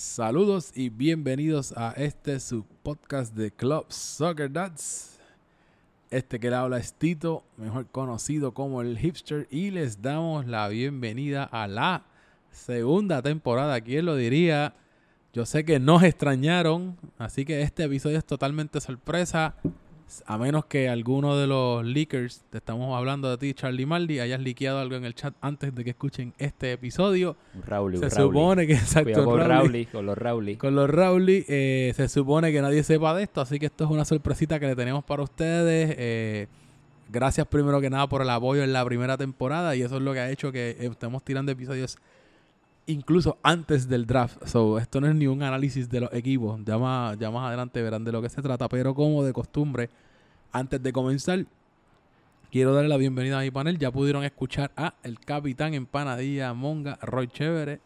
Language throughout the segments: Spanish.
Saludos y bienvenidos a este su podcast de Club Soccer Dads. Este que le habla es Tito, mejor conocido como el hipster, y les damos la bienvenida a la segunda temporada. ¿Quién lo diría? Yo sé que nos extrañaron, así que este episodio es totalmente sorpresa. A menos que alguno de los leakers, te estamos hablando de ti, Charlie Maldi, hayas liqueado algo en el chat antes de que escuchen este episodio. Rowley, se supone que, exacto, con. Rowley, con los Rowley. Con los Rowley, eh, se supone que nadie sepa de esto, así que esto es una sorpresita que le tenemos para ustedes. Eh, gracias primero que nada por el apoyo en la primera temporada y eso es lo que ha hecho que estemos tirando episodios incluso antes del draft. So, esto no es ni un análisis de los equipos, ya más, ya más adelante verán de lo que se trata, pero como de costumbre, antes de comenzar, quiero darle la bienvenida a mi panel. Ya pudieron escuchar a el capitán Empanadilla Monga, Roy Chévere.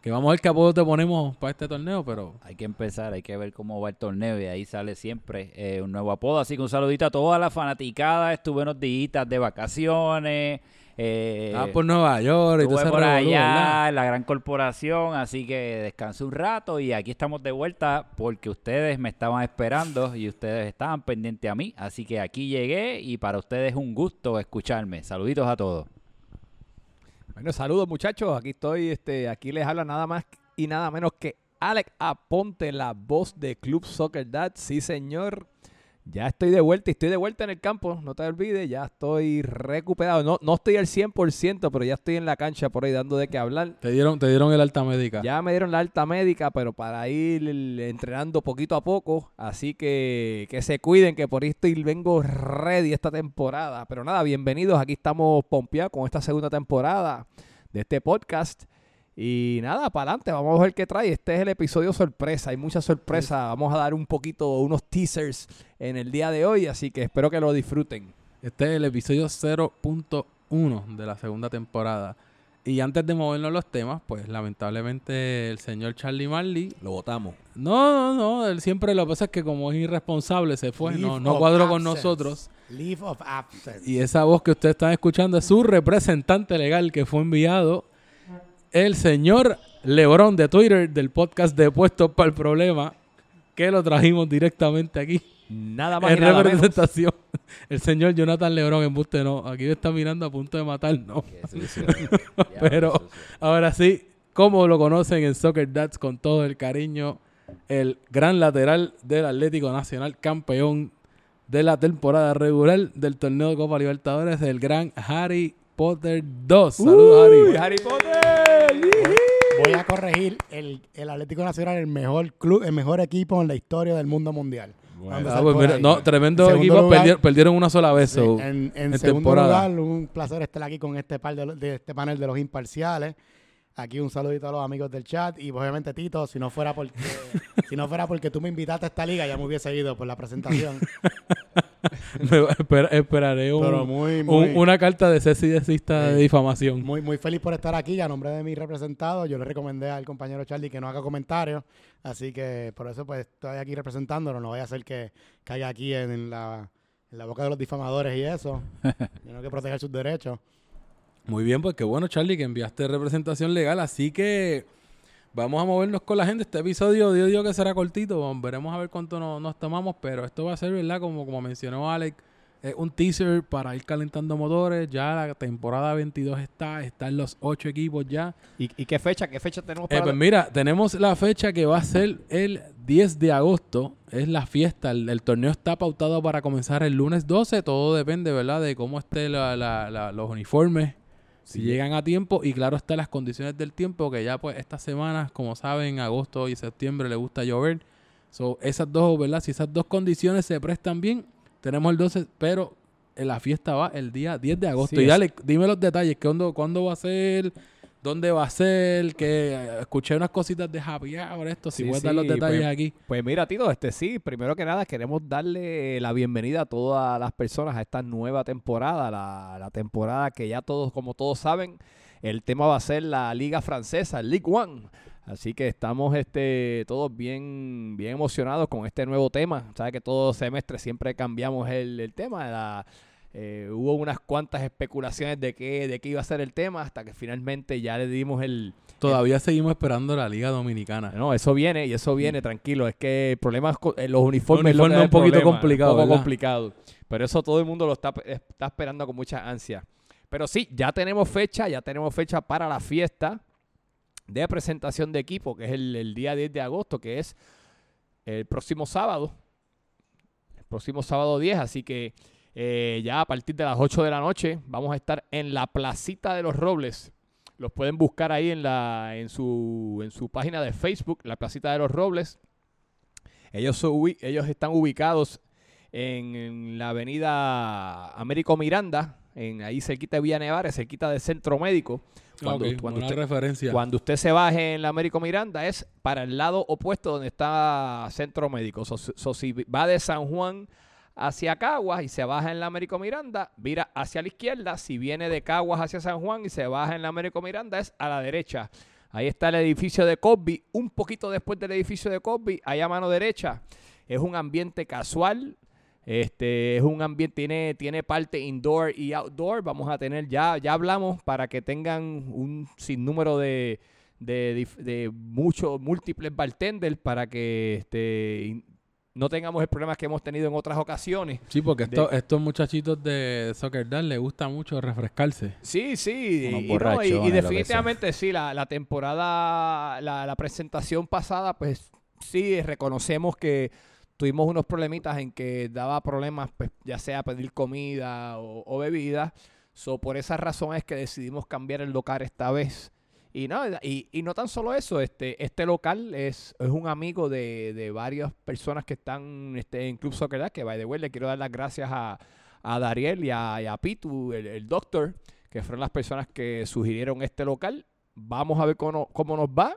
Que vamos a ver qué apodo te ponemos para este torneo, pero Hay que empezar, hay que ver cómo va el torneo y ahí sale siempre eh, un nuevo apodo. Así que un saludito a toda la fanaticada. Estuve unos días de vacaciones. Eh, ah, por Nueva York y todo por allá la gran corporación, así que descansé un rato y aquí estamos de vuelta porque ustedes me estaban esperando y ustedes estaban pendientes a mí, así que aquí llegué y para ustedes es un gusto escucharme. Saluditos a todos. Bueno, saludos muchachos. Aquí estoy, este, aquí les habla nada más y nada menos que Alex Aponte, la voz de Club Soccer Dad. Sí, señor. Ya estoy de vuelta y estoy de vuelta en el campo, no te olvides, ya estoy recuperado. No, no estoy al 100%, pero ya estoy en la cancha por ahí dando de qué hablar. Te dieron, te dieron el alta médica. Ya me dieron la alta médica, pero para ir entrenando poquito a poco. Así que que se cuiden, que por ahí estoy, vengo ready esta temporada. Pero nada, bienvenidos. Aquí estamos pompeados con esta segunda temporada de este podcast. Y nada, para adelante, vamos a ver qué trae. Este es el episodio sorpresa, hay mucha sorpresa. Vamos a dar un poquito, unos teasers en el día de hoy, así que espero que lo disfruten. Este es el episodio 0.1 de la segunda temporada. Y antes de movernos los temas, pues lamentablemente el señor Charlie Marley. Lo votamos. No, no, no. Él siempre lo que pasa es que como es irresponsable se fue. No, Leave no cuadró con nosotros. Leave of absence. Y esa voz que ustedes están escuchando es su representante legal que fue enviado, el señor Lebron de Twitter del podcast de Puestos para el Problema, que lo trajimos directamente aquí Nada más en menos. representación. El señor Jonathan Lebron en buste no. Aquí me está mirando a punto de matar, no. Pero ahora sí, como lo conocen en Soccer Dads con todo el cariño, el gran lateral del Atlético Nacional, campeón de la temporada regular del torneo de Copa Libertadores, el gran Harry Potter 2. Saludos, Uy, Harry. Harry Potter. Voy a corregir el, el Atlético Nacional, el mejor club, el mejor equipo en la historia del mundo mundial. Ah, pues mira, no, tremendo Segundo equipo. lugar, perdier- perdieron una sola vez. sí, so, en, en en segundo temporada. lugar, un placer estar aquí con este par de, de este panel de los imparciales. Aquí un saludito a los amigos del chat y pues, obviamente Tito, si no fuera porque si no fuera porque tú me invitaste a esta liga ya me hubiese ido por la presentación. me- esper- esperaré un- muy una carta de cese y desista de Sí. difamación. Muy, muy feliz por estar aquí. A nombre de mi representado, yo le recomendé al compañero Charlie que no haga comentarios. Así que por eso pues estoy aquí representándolo. No vaya a ser que caiga aquí en la, en la boca de los difamadores y eso. Tengo que proteger sus derechos. Muy bien, pues qué bueno, Charlie, que enviaste representación legal. Así que vamos a movernos con la gente. Este episodio, Dios digo que será cortito. Vamos- Veremos a ver cuánto no- nos tomamos. Pero esto va a ser, ¿verdad? Como, como mencionó Alex, eh, un teaser para ir calentando motores. Ya la temporada 22 está. Están los ocho equipos ya. ¿Y, y qué fecha? ¿Qué fecha tenemos Eh, para pues mira, tenemos la fecha que va a ser el 10 de agosto. Es la fiesta. El, el torneo está pautado para comenzar el lunes 12. Todo depende, ¿verdad? De cómo estén la- la- la- los uniformes. Si Sí. llegan a tiempo y claro está las condiciones del tiempo que ya pues estas semanas, como saben, agosto y septiembre le gusta llover. So, esas dos, ¿verdad? Si esas dos condiciones se prestan bien, tenemos el 12, pero la fiesta va el día 10 de agosto. Sí, y es- dale, dime los detalles, ¿cuándo, ¿cuándo va a ser? ¿Dónde va a ser? Que eh, escuché unas cositas de Happy Hour, esto, si Sí, puedes dar los detalles pues, aquí. Pues mira, Tito, este sí, primero que nada queremos darle la bienvenida a todas las personas a esta nueva temporada, la, la temporada que ya todos, como todos saben, el tema va a ser la Liga Francesa, el League One. Así que estamos este, todos bien, bien emocionados con este nuevo tema. Sabes que todo semestre siempre cambiamos el, el tema. La, Eh, hubo unas cuantas especulaciones de qué, de qué iba a ser el tema hasta que finalmente ya le dimos el... Todavía seguimos esperando la Liga Dominicana. No, eso viene y eso viene, tranquilo. Es que el problema es con- eh, los uniformes. Los es lo que un poquito el problema, complicado, Un poco ¿verdad? complicado. Pero eso todo el mundo lo está, está esperando con mucha ansia. Pero sí, ya tenemos fecha, ya tenemos fecha para la fiesta de presentación de equipo, que es el, el día 10 de agosto, que es el próximo sábado. El próximo sábado 10, así que eh, ya a partir de las 8 de la noche vamos a estar en la Placita de los Robles. Los pueden buscar ahí en, la, en, su, en su página de Facebook, la Placita de los Robles. Ellos, ellos están ubicados en, en la avenida Américo Miranda, en ahí cerquita de Villa Nevares, cerquita del Centro Médico. Cuando, usted, referencia. cuando usted se baje en la Américo Miranda es para el lado opuesto donde está Centro Médico. So, so, si va de San Juan hacia Caguas y se baja en la Américo Miranda, vira hacia la izquierda. Si viene de Caguas hacia San Juan y se baja en la Américo Miranda es a la derecha. Ahí está el edificio de Cosby. Un poquito después del edificio de Cosby, ahí a mano derecha, es un ambiente casual. Este es un ambiente, tiene, tiene parte indoor y outdoor. Vamos a tener, ya, ya hablamos para que tengan un sinnúmero de, de, dif- de muchos, múltiples bartenders para que este, no tengamos el problema que hemos tenido en otras ocasiones. Sí, porque de- estos muchachitos de Soccer Dad les gusta mucho refrescarse. Sí, sí, y, no, definitivamente sí, la, la temporada, la, la presentación pasada, pues sí, reconocemos que tuvimos unos problemitas en que daba problemas, pues, ya sea pedir comida o, o bebida. So, por esa razón es que decidimos cambiar el local esta vez. Y no, y, y no tan solo eso, este, este local es, es un amigo de, de varias personas que están este, en Club Soccer Dad, que by the way, quiero dar las gracias a, a Dariel y a, a Pitu, el, el doctor, que fueron las personas que sugirieron este local. Vamos a ver cómo, cómo nos va.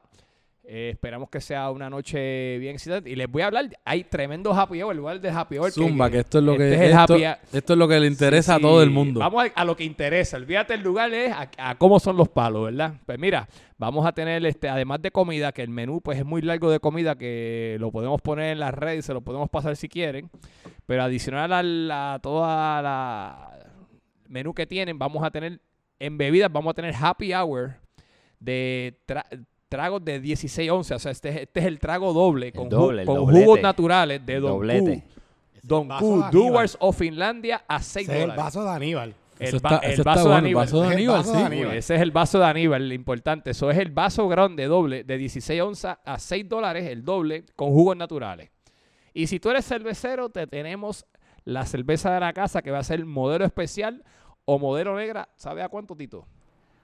Eh, esperamos que sea una noche bien excitante. Y les voy a hablar, hay tremendo happy hour, el lugar de happy hour. Zumba, que, esto es lo este que es el esto, es lo que le interesa Sí, a todo el mundo. Vamos a, a lo que interesa. Olvídate el lugar es a, a cómo son los palos, ¿verdad? Pues mira, vamos a tener este, además de comida, que el menú pues es muy largo de comida, que lo podemos poner en las redes, se lo podemos pasar si quieren. Pero adicional a la, toda la menú que tienen, vamos a tener en bebidas, vamos a tener happy hour de tragos de 16 onzas. O sea, este, es- este es el trago doble, con, doble, jugos naturales de Don Doblete. Q. Don Q. Doers of Finlandia a 6 Ese es el dólares. vaso de Aníbal. El, Eso va- está, el eso está vaso de bueno, el Aníbal. vaso de El Aníbal, vaso de sí. Aníbal. Ese es el vaso de Aníbal, el importante. Eso es el vaso grande doble de 16 onzas a 6 dólares, el doble, con jugos naturales. Y si tú eres cervecero, te tenemos la cerveza de la casa que va a ser modelo especial o modelo negra. ¿Sabe a cuánto, Tito?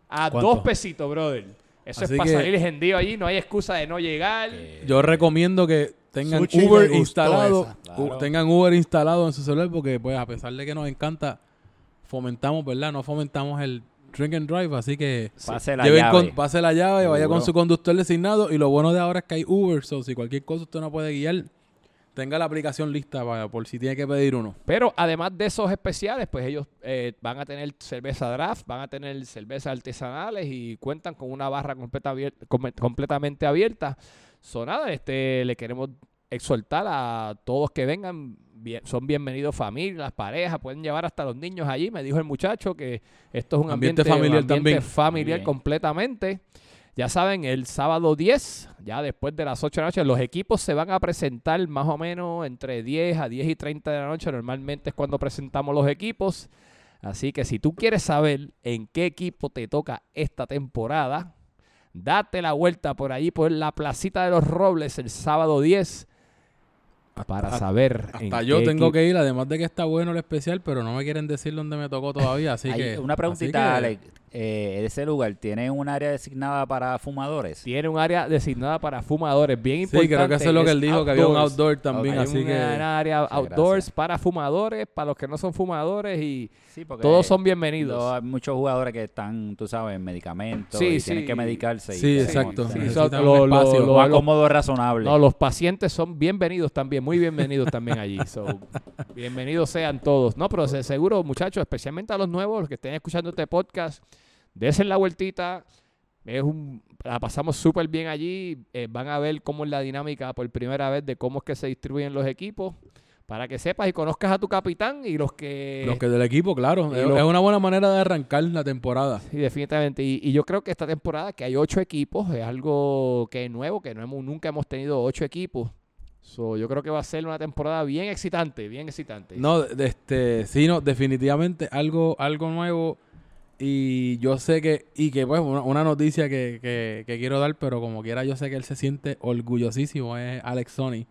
A ¿Cuánto? dos pesitos, brother. Eso Así es para que- salir gentío allí, no hay excusa de no llegar. Yo recomiendo que tengan Sushi Uber gustó instalado, esa. u- Claro. tengan Uber instalado en su celular porque pues a pesar de que nos encanta fomentamos, ¿verdad? No fomentamos el drink and drive, así que Pase la lleven llave. con- pase la llave, vaya con Seguro. su conductor designado y lo bueno de ahora es que hay Uber, so si cualquier cosa usted no puede guiar, tenga la aplicación lista para, por si tiene que pedir uno. Pero además de esos especiales, pues ellos eh, van a tener cerveza draft, van a tener cervezas artesanales y cuentan con una barra completa completamente abierta. So, nada, este, le queremos exhortar a todos que vengan. bien- son bienvenidos familias, parejas, pueden llevar hasta los niños allí. Me dijo el muchacho que esto es un Ambiente ambiente, familiar un ambiente también. familiar completamente. Ya saben, el sábado 10, ya después de las 8 de la noche, los equipos se van a presentar más o menos entre 10 a 10 y 30 de la noche. Normalmente es cuando presentamos los equipos. Así que si tú quieres saber en qué equipo te toca esta temporada, date la vuelta por allí, por la placita de los Robles el sábado 10 para hasta- saber. en Hasta yo qué tengo equipo- que ir, además de que está bueno el especial, pero no me quieren decir dónde me tocó todavía, así Hay que... una así preguntita, que- Alex. Eh, ¿Ese lugar tiene un área designada para fumadores? Tiene un área designada para fumadores, bien Sí, importante. creo que eso es lo que él dijo, que había un outdoor también, Hay así un que... área Muchas outdoors gracias. para fumadores, para los que no son fumadores y Sí, porque todos son lo- bienvenidos. hay muchos jugadores que están, tú sabes, en medicamentos Sí, y sí. tienen que medicarse. y Sí, queremos exacto. Sí, un lo- lo- lo- Lo más cómodo razonable. No, los pacientes son bienvenidos también, muy bienvenidos también allí. So, bienvenidos sean todos. No, pero se- seguro, muchachos, especialmente a los nuevos, los que estén escuchando este podcast, desen la vueltita. Es un, la pasamos súper bien allí. eh, van a ver cómo es la dinámica por primera vez de cómo es que se distribuyen los equipos. para que sepas y conozcas a tu capitán y los que... Los que del equipo, claro. Es, los- es una buena manera de arrancar la temporada. Sí, definitivamente. Y, y yo creo que esta temporada que hay ocho equipos es algo que es nuevo, que no hemos, nunca hemos tenido ocho equipos. So, yo creo que va a ser una temporada bien excitante, bien excitante. No, de- este, sí, no, definitivamente algo, algo nuevo. Y yo sé que, y que pues una, noticia que, que, que quiero dar, pero como quiera yo sé que él se siente orgullosísimo, es Alex Sony,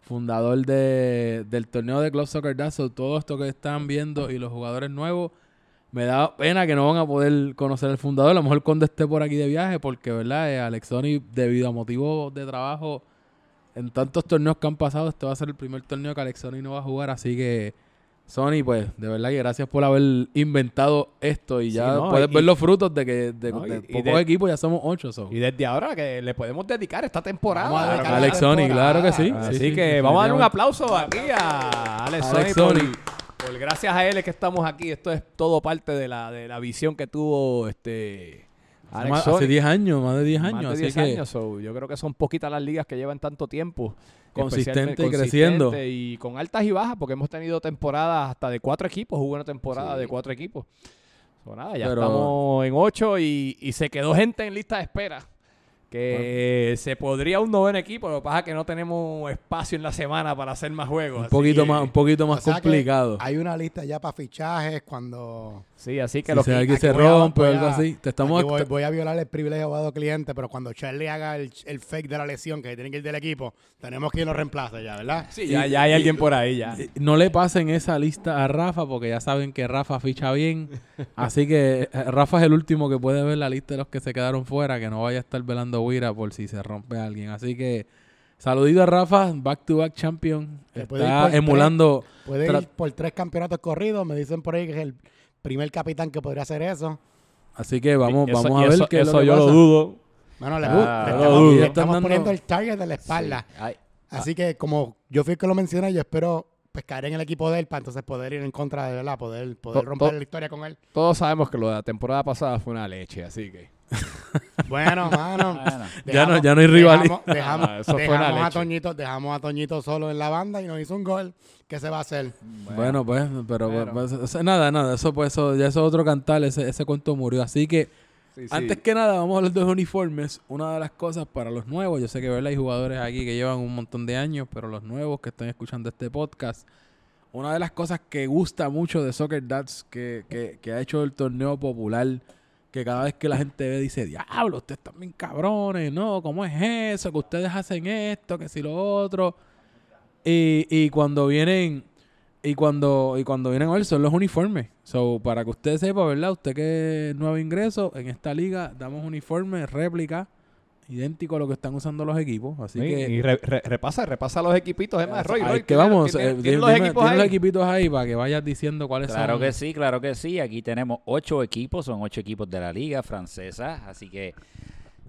fundador de, del torneo de Club Soccer Dazzle. Todo esto que están viendo y los jugadores nuevos, me da pena que no van a poder conocer al fundador. A lo mejor cuando esté por aquí de viaje, porque verdad, Eh, Alex Sony, debido a motivos de trabajo, en tantos torneos que han pasado, este va a ser el primer torneo que Alex Sony no va a jugar, así que Sony, pues, de verdad que gracias por haber inventado esto y Sí, ya no, puedes y- ver los frutos de que de, No, de pocos de- equipos ya somos ocho. so. Y desde ahora que le podemos dedicar esta temporada. Vamos a dedicar Alex Sony, temporada. claro que sí. Así sí, sí, que vamos a darle un aplauso aquí a Alex, Alex Sony, por- Sony. por gracias a él es que estamos aquí. Esto es todo parte de la, de la visión que tuvo este Alex Más- Sony. Hace 10 años, más de 10 Más años. de así 10 que años. so, yo creo que son poquitas las ligas que llevan tanto tiempo. Consistente y creciendo. Y con altas y bajas, porque hemos tenido temporadas hasta de cuatro equipos. Hubo una temporada Sí. de cuatro equipos. So, nada, ya Pero- estamos en ocho y, y se quedó gente en lista de espera. Que se podría un noveno equipo, lo que pasa es que no tenemos espacio en la semana para hacer más juegos. un así poquito que- más, un poquito más O sea que complicado. Hay una lista ya para fichajes cuando... Sí, así que Si los que- alguien aquí se voy a- rompe o algo así. Te estamos Aquí voy, voy a violar el privilegio de abogado cliente, pero cuando Charlie haga el, el fake de la lesión que tiene que ir del equipo, tenemos que ir lo reemplace ya, ¿verdad? Sí, ya, ya hay alguien por ahí ya. No le pasen esa lista a Rafa porque ya saben que Rafa ficha bien. Así que eh, Rafa es el último que puede ver la lista de los que se quedaron fuera, que no vaya a estar velando Wira por si se rompe alguien. Así que saludito a Rafa, back to back champion. Puede Está emulando. Puede Tra- ir por tres campeonatos corridos. Me dicen por ahí que es el primer capitán que podría hacer eso. Así que vamos, Eso- vamos a ver eso, qué es lo eso que yo lo pasa. dudo. Bueno, le, Ah, le estamos, lo dudo. le estamos están poniendo dando- el target de la espalda. Sí. Así que como yo fui el que lo mencioné, yo espero pues caer en el equipo de él para entonces poder ir en contra de verdad, poder, poder To- romper to- la historia con él. Todos sabemos que lo de la temporada pasada fue una leche, así que. Bueno, mano. bueno. Ya no- ya no hay rival. Dejamos, dejamos, Ah, eso fue a. Toñito, dejamos a Toñito solo en la banda y nos hizo un gol. ¿Qué se va a hacer? Bueno, pues, pero pues, sea, nada, nada, eso pues eso, ya eso es otro cantar, ese, ese cuento murió. Así que Antes que nada, vamos a hablar de los uniformes. Una de las cosas para los nuevos, yo sé que ¿verdad? hay jugadores aquí que llevan un montón de años, pero los nuevos que están escuchando este podcast, una de las cosas que gusta mucho de Soccer Dads, que, que, que ha hecho el torneo popular, que cada vez que la gente ve dice, diablo, ustedes están bien cabrones, ¿no? ¿Cómo es eso? Que ustedes hacen esto, que si lo otro. Y, y cuando vienen... Y cuando, y cuando vienen a ver son los uniformes. So, para que usted sepa, ¿verdad? Usted que es nuevo ingreso, en esta liga damos uniformes, réplica, idéntico a lo que están usando los equipos. Así Sí, que, y re- re- repasa, repasa los equipitos. Es más, Roy, Roy, que ¿tiene- vamos, tiene- eh, tiene dime- los equipos equipitos ahí para que vayas diciendo cuáles Claro son. que sí, claro que sí. Aquí tenemos ocho equipos, son ocho equipos de la liga francesa. Así que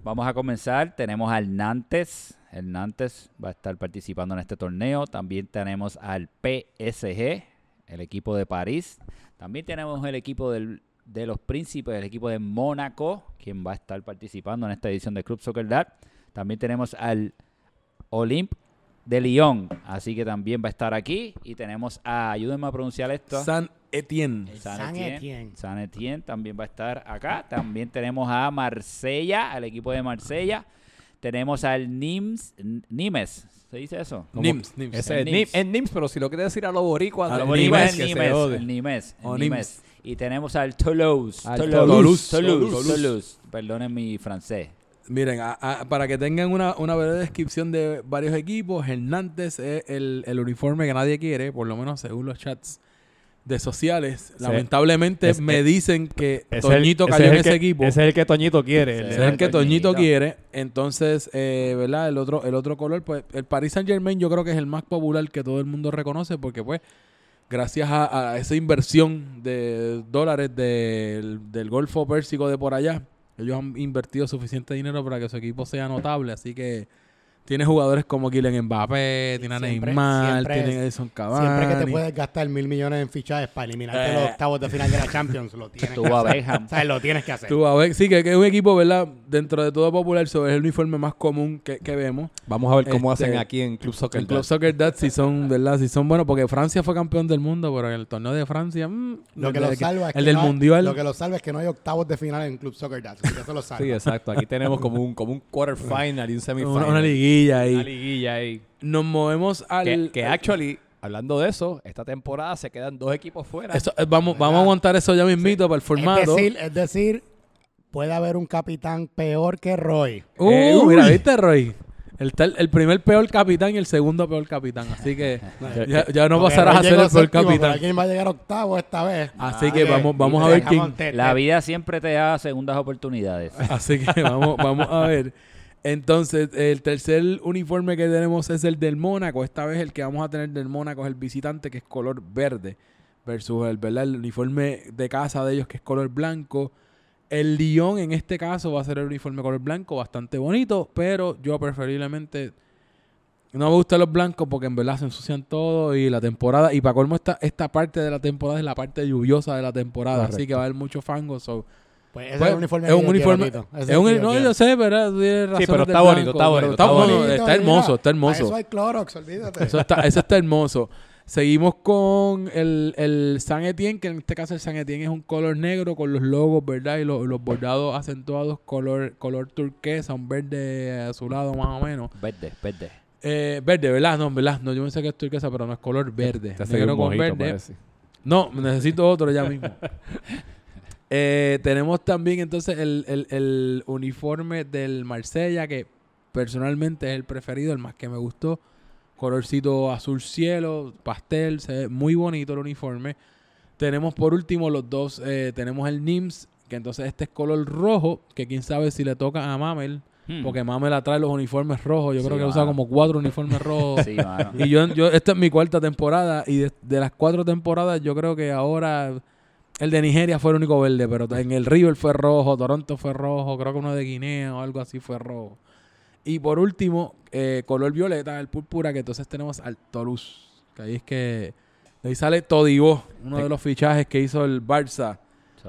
vamos a comenzar. Tenemos al Nantes. El Nantes va a estar participando en este torneo. También tenemos al PSG, el equipo de París. También tenemos el equipo del- de los Príncipes, el equipo de Mónaco, quien va a estar participando en esta edición de Club Soccer Dad. También tenemos al Olympe de Lyon, así que también va a estar aquí. Y tenemos a, ayúdenme a pronunciar esto. San Etienne. San San Etienne. Etienne. San Etienne también va a estar acá. También tenemos a Marsella, al equipo de Marsella. Tenemos al Nims, Nimes, ¿se dice eso? Nims, Nims. Ese es Nims. Nims, pero si lo quieres decir a los boricuas, A los Nimes, Nimes, que se Nimes, jode. el Nimes, el O Nimes. Y tenemos al Toulouse. Al Toulouse. Toulouse. Toulouse. Toulouse. Toulouse. Perdonen mi francés. Miren, a- a- para que tengan una, una breve descripción de varios equipos, Nantes es el, el uniforme que nadie quiere, por lo menos según los chats de sociales. Sí. Lamentablemente Es- me dicen que es Toñito el- cayó ese en ese que- equipo. Ese es el que Toñito quiere. Ese es el que Toñito Toñito. quiere. Entonces, eh, ¿verdad? El otro, el otro color, pues, el Paris Saint Germain yo creo que es el más popular que todo el mundo reconoce porque, pues, gracias a, a esa inversión de dólares del, del Golfo Pérsico de por allá, ellos han invertido suficiente dinero para que su equipo sea notable. Así que, Tiene jugadores como Kylian Mbappé, tiene a Neymar, siempre- tiene a Edson Cavani. Siempre que te puedes gastar mil millones en fichajes para eliminarte Eh. los octavos de final de la Champions, lo tienes Tuvo que a hacer. O sea, lo tienes que hacer. Tú, a ver, sí, que, que es un equipo, ¿verdad? Dentro de todo popular, sobre el uniforme más común que, que vemos. Vamos a ver cómo Este, hacen aquí en Club Soccer. El Club Dad. Soccer Dad si son, ¿verdad? Si son buenos, porque Francia fue campeón del mundo, pero en el torneo de Francia, Lo que lo salva es el que del no hay- mundial. Lo que lo salva es que no hay octavos de final en Club Soccer Dad. Eso lo salva. Sí, exacto. Aquí tenemos como un, como un quarterfinal y un semifinal. una, una liguilla ahí. Una liguilla ahí. Nos movemos al. Que, que actually, hablando de eso, esta temporada se quedan dos equipos fuera. Eso, eh, vamos, vamos a aguantar eso ya mismito para el formato. Es decir, es decir, puede haber un capitán peor que Roy. Uh, Eh, mira, ¿viste, Roy? El, el primer peor capitán y el segundo peor capitán. Así que ya, ya no pasarás a ser el peor capitán. Alguien va a llegar octavo esta vez. Así Ah, que vamos, vamos a ver quién. La vida siempre te da segundas oportunidades. Así que vamos, vamos a ver. Entonces, el tercer uniforme que tenemos es el del Mónaco. Esta vez el que vamos a tener del Mónaco es el visitante, que es color verde, versus el, ¿verdad? el uniforme de casa de ellos, que es color blanco. El Lyon, en este caso, va a ser el uniforme color blanco, bastante bonito, pero yo preferiblemente no me gustan los blancos porque en verdad se ensucian todo y la temporada, y para colmo esta, esta parte de la temporada es la parte lluviosa de la temporada, así que va a haber mucho fango. so, Pues ese Pues, es el uniforme es que un uniforme- quiero, Es un, yo no, quiero. yo sé. Tú tienes razón pero del está bonito, está bonito, pero está bonito, hermoso, está hermoso. eso hay Clorox, olvídate. Eso está, eso está hermoso. Seguimos con el, el San Etienne, que en este caso el San Etienne es un color negro con los logos, ¿verdad? Y los, los bordados acentuados color, color turquesa, un verde azulado más o menos. Verde, verde. Eh, verde, ¿verdad? No, ¿verdad? No, yo pensé que es turquesa, pero no es color verde. Te negro con mojito, verde. parece. No, necesito otro ya mismo. Eh, tenemos también entonces el, el- el uniforme del Marsella, que personalmente es el preferido, el más que me gustó. Colorcito azul cielo, pastel, se ve muy bonito el uniforme. Tenemos por último los dos, eh, tenemos el NIMS, que entonces este es color rojo, que quién sabe si le toca a Mamel, Hmm. porque Mamel atrae los uniformes rojos. Yo Sí, creo que ha mano. usado como cuatro uniformes rojos. Sí, mano. Y yo, yo, esta es mi cuarta temporada. Y de, de las cuatro temporadas, yo creo que ahora el de Nigeria fue el único verde. Pero en el River fue rojo, Toronto fue rojo, creo que uno de Guinea o algo así fue rojo. Y por último, eh, color violeta, el púrpura, que entonces tenemos al Toulouse. Que ahí es que. de ahí sale Todibo, uno de los fichajes que hizo el Barça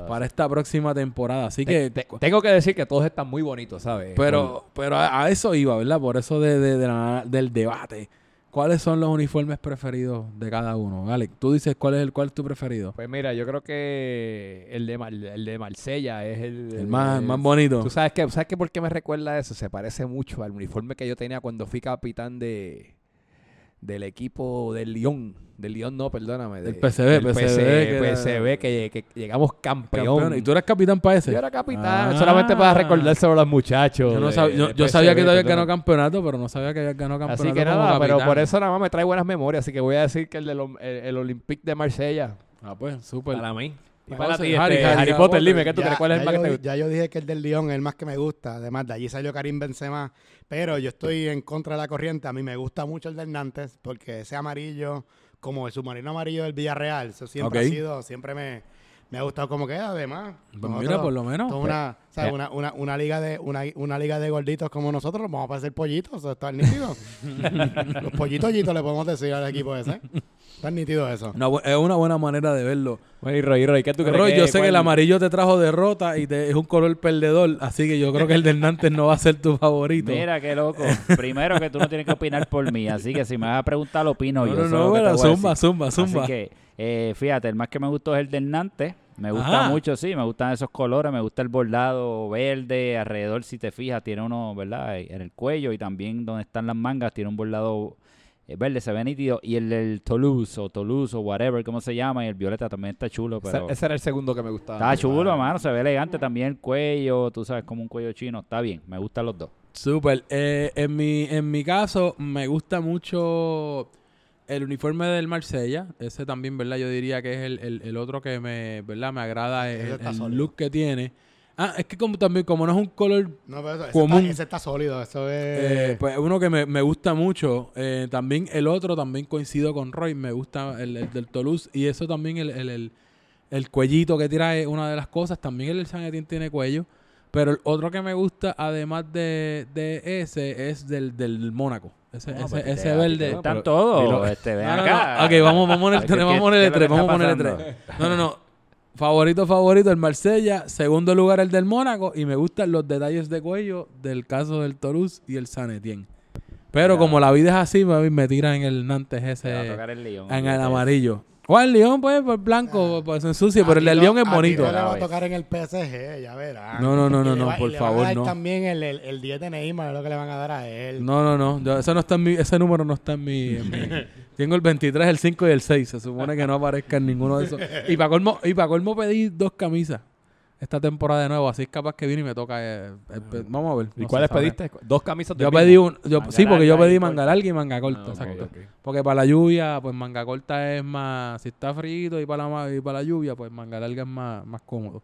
para esta próxima temporada. Así que. Te- te- tengo que decir que todos están muy bonitos, ¿sabes? Pero, pero a, a eso iba, ¿verdad? Por eso de, de- de la- del debate. ¿Cuáles son los uniformes preferidos de cada uno? Alex, tú dices cuál es el cuál es tu preferido. Pues mira, yo creo que el de, Mar- el de Marsella es el, El más, más bonito. ¿Tú sabes qué? ¿Sabes qué por qué me recuerda eso? Se parece mucho al uniforme que yo tenía cuando fui capitán de del equipo del Lyon. Del Lyon no, perdóname. Del de- PSV, del PSV, PSV, que PSV, que, que llegamos campeón. Campeón. ¿Y tú eres capitán para ese? Yo era capitán, Ah. solamente para recordárselo a los muchachos. Yo, no de- sabía que te habías ganado campeonato, pero no sabía que habías ganado campeonato. Así que como nada, pero por eso nada más me trae buenas memorias. Así que voy a decir que el, del, el, el Olympique de Marsella. Ah, pues, súper. Para mí. Y Pues, para ti, Harry, este, Harry, Potter, Potter. dime, ¿qué tú Ya- crees? ¿Cuál es el más que te gusta? ya yo dije que el del Lyon es el más que me gusta. Además, de allí salió Karim Benzema. Pero yo estoy en contra de la corriente. A mí me gusta mucho el del Nantes porque ese amarillo, como el submarino amarillo del Villarreal, eso siempre ha sido, siempre me, me ha gustado como queda. Además, Pues mira, por lo menos. esto es una, o sea, eh. una, una, una liga de una, una liga de gorditos como nosotros, vamos a parecer pollitos, eso está nítido. Los pollitollitos le podemos decir al equipo ese. Está nítido eso. Una es una buena manera de verlo. Bueno, y Roy, Roy, ¿qué tú crees? Roy, que- yo sé que el amarillo te trajo derrota y te, es un color perdedor, así que yo creo que el del Nantes no va a ser tu favorito. Mira qué loco. Primero que tú no tienes que opinar por mí, así que si me vas a preguntar, opino no, yo. no, no, lo bueno, zumba, zumba, zumba. Así que, eh, fíjate, el más que me gustó es el del Nantes. Me gusta Ajá. mucho, sí, me gustan esos colores, me gusta el bordado verde, alrededor, si te fijas, tiene uno, ¿verdad? En el cuello y también donde están las mangas, tiene un bordado eh, verde, se ve nítido. Y el del Toulouse o Toulouse o whatever, ¿cómo se llama? Y el violeta también está chulo, Ese, pero... ese era el segundo que me gustaba. Está chulo, mano, se ve elegante también el cuello, tú sabes, como un cuello chino, está bien, me gustan los dos. Súper. Eh, en, mi, en mi caso, me gusta mucho el uniforme del Marsella. Ese también, ¿verdad? Yo diría que es el, el- el otro que me, ¿verdad? Me agrada el, Ese el look que tiene. Ah, es que como también, como no es un color No, pero eso- ese, Común. está, ese está sólido, eso es... Eh, pues uno que me, me gusta mucho. Eh, también el otro, también coincido con Roy. Me gusta el, el del Toulouse. Y eso también, el, el, el- el cuellito que trae, una de las cosas. También el del San Etienne tiene cuello. Pero el otro que me gusta, además de, de ese, es del, del Mónaco. Ese, No, ese, pues, ese te- verde. te Están todos. Este, ven No, no, acá. no. Ok, vamos, vamos a poner, ¿Qué- vamos a es lo que vamos a está ponerle pasando? tres. No, no, no. Favorito, favorito, el Marsella. Segundo lugar, el del Mónaco. Y me gustan los detalles de cuello del caso del Toulouse y el Sanetien. Pero como la vida es así, me, me tiran en el Nantes ese, tocar el en el amarillo. O el León, pues, por blanco, pues se ensucia, pero el del León es bonito. Le va a tocar en el PSG, ya verán. No, no, no, no, no, va- por le van a favor, dar no. también el, el, el 10 de Neymar, es lo que le van a dar a él. No, no, no. Yo- ese, no está en mi, ese número no está en mi, en mi- Tengo el 23, el 5 y el 6. Se supone que no aparezca en ninguno de esos. Y para colmo, y pa' colmo pedí dos camisas esta temporada de nuevo. Así es capaz que viene y me toca. eh, eh, pe- vamos a ver. ¿Y no cuáles pediste? Dos camisas del Yo mismo? pedí un. Yo, sí, porque yo pedí manga larga y manga corta. Ah. Porque para la lluvia, pues manga corta es más. Si está frío y para la, y para la lluvia, pues manga larga es más, más cómodo.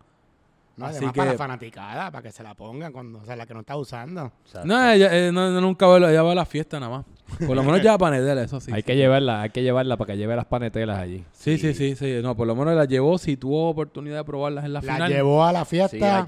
No, Así además que- para la fanaticada, para que se la pongan cuando, o sea, la que no está usando. Exacto. No, ella eh, no, no, nunca va, a- ella va a la fiesta nada más. Por lo menos ya panetela, eso sí. hay que llevarla, hay que llevarla para que lleve las panetelas allí. Sí, sí, sí, sí. No, por lo menos la llevó si tuvo oportunidad de probarlas en la, La final. llevó a la Sí, la fiesta.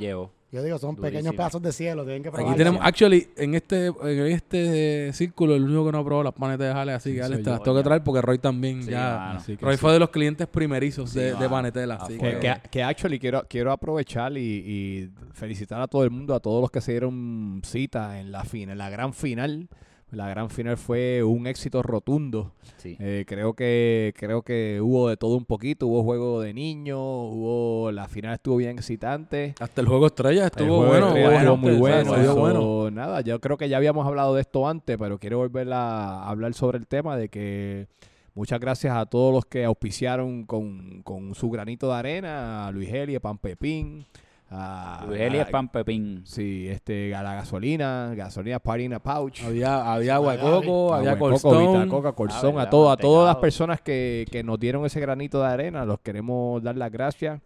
Yo digo, son pequeños pedazos de cielo, tienen que Aquí probarla. tenemos, actually, en este, en este círculo, el único que no ha probado las panetelas de Ale, así Sí, que Ale, soy te las tengo que traer porque Roy también Sí, ya. mano. Así que Roy sí. fue de los clientes primerizos de, Sí, de panetela. Así. Que, que, que, que actually quiero, quiero aprovechar y, y felicitar a todo el mundo, a todos los que se dieron cita en la, fin, en la gran final. La gran final fue un éxito rotundo. Sí. Eh, creo que creo que hubo de todo un poquito. Hubo juego de niños, hubo la final estuvo bien excitante. hasta el juego estrella El estuvo juego bueno. estrella hubo estuvo muy bueno. se dio so, bueno. Nada, yo creo que ya habíamos hablado de esto antes, pero quiero volver a hablar sobre el tema de que muchas gracias a todos los que auspiciaron con, con su granito de arena, a Luis Eli, a Pan Pepín, a, Luis Eli es a- pan pepín. Sí, este, a la gasolina, gasolina Party in a Pouch. Había, había agua de coco, había. Coca, Ah, Stone, a, verdad, todo- a todas las personas que, que nos dieron ese granito de arena, los queremos dar las gracias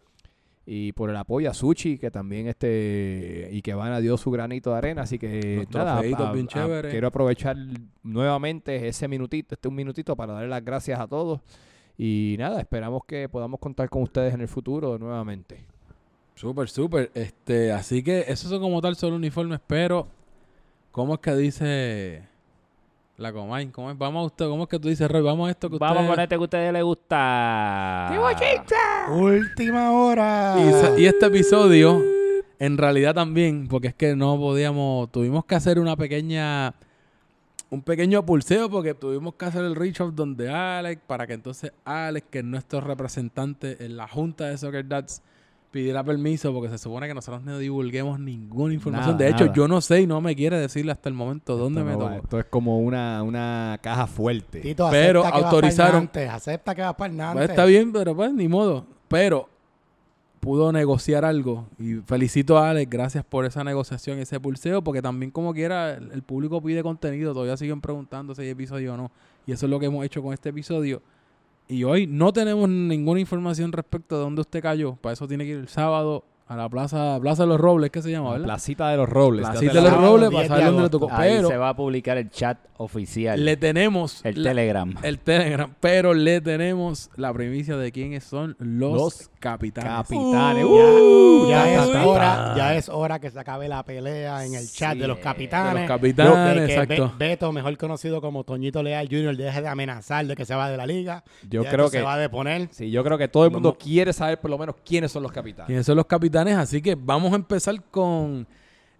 y por el apoyo a Sushi, que también este y que van a dio su granito de arena, así que Los nada, trofeitos a- bien a- chéveres. quiero aprovechar nuevamente ese minutito, este un minutito para darle las gracias a todos y nada, esperamos que podamos contar con ustedes en el futuro nuevamente. Súper, súper. Este, así que esos son como tal solo uniformes, pero ¿cómo es que dice la Comay? ¿Cómo es? Vamos a usted, ¿cómo es que tú dices, Roy? Vamos a esto que Vamos ustedes- con este que a ustedes les gusta. Última hora. Y este episodio, en realidad también, porque es que no podíamos, tuvimos que hacer una pequeña, un pequeño pulseo, porque tuvimos que hacer el reach out donde Alex, para que entonces Alex, que es nuestro representante en la junta de Soccer Dads, pidiera permiso, porque se supone que nosotros no divulguemos ninguna información. Nada, de hecho, nada. yo no sé y no me quiere decirle hasta el momento dónde Esto me no tocó. Esto es como una, una caja fuerte. Tito, Pero acepta que vas autorizaron- para acepta que vas para Nantes. Pues está bien, pero pues ni modo. Pero pudo negociar algo. Y felicito a Alex, gracias por esa negociación, ese pulseo, porque también como quiera, el, el público pide contenido, todavía siguen preguntando si hay episodio o no. Y eso es lo que hemos hecho con este episodio. Y hoy no tenemos ninguna información respecto de dónde usted cayó. Para eso tiene que ir el sábado a la plaza, plaza de los Robles, ¿qué se llama, La verdad? Placita de los Robles. Placita de los Robles, 10 para saber dónde le tocó. Ahí Pero se va a publicar el chat oficial. le tenemos el la- Telegram. el Telegram, pero le tenemos la primicia de quiénes son los, Los capitanes. Capitanes. Uh, ya, ya, ta, es hora, ya es hora que se acabe la pelea en el chat Sí, de los de de capitanes. los capitanes, de que exacto. Beto, mejor conocido como Toñito Leal Jr., deje de amenazar de que se va de la liga. Yo creo que se va a deponer. sí, yo creo que todo el mundo Vamos- quiere saber por lo menos quiénes son los capitanes. ¿Quiénes son los capitanes? Así que vamos a empezar con.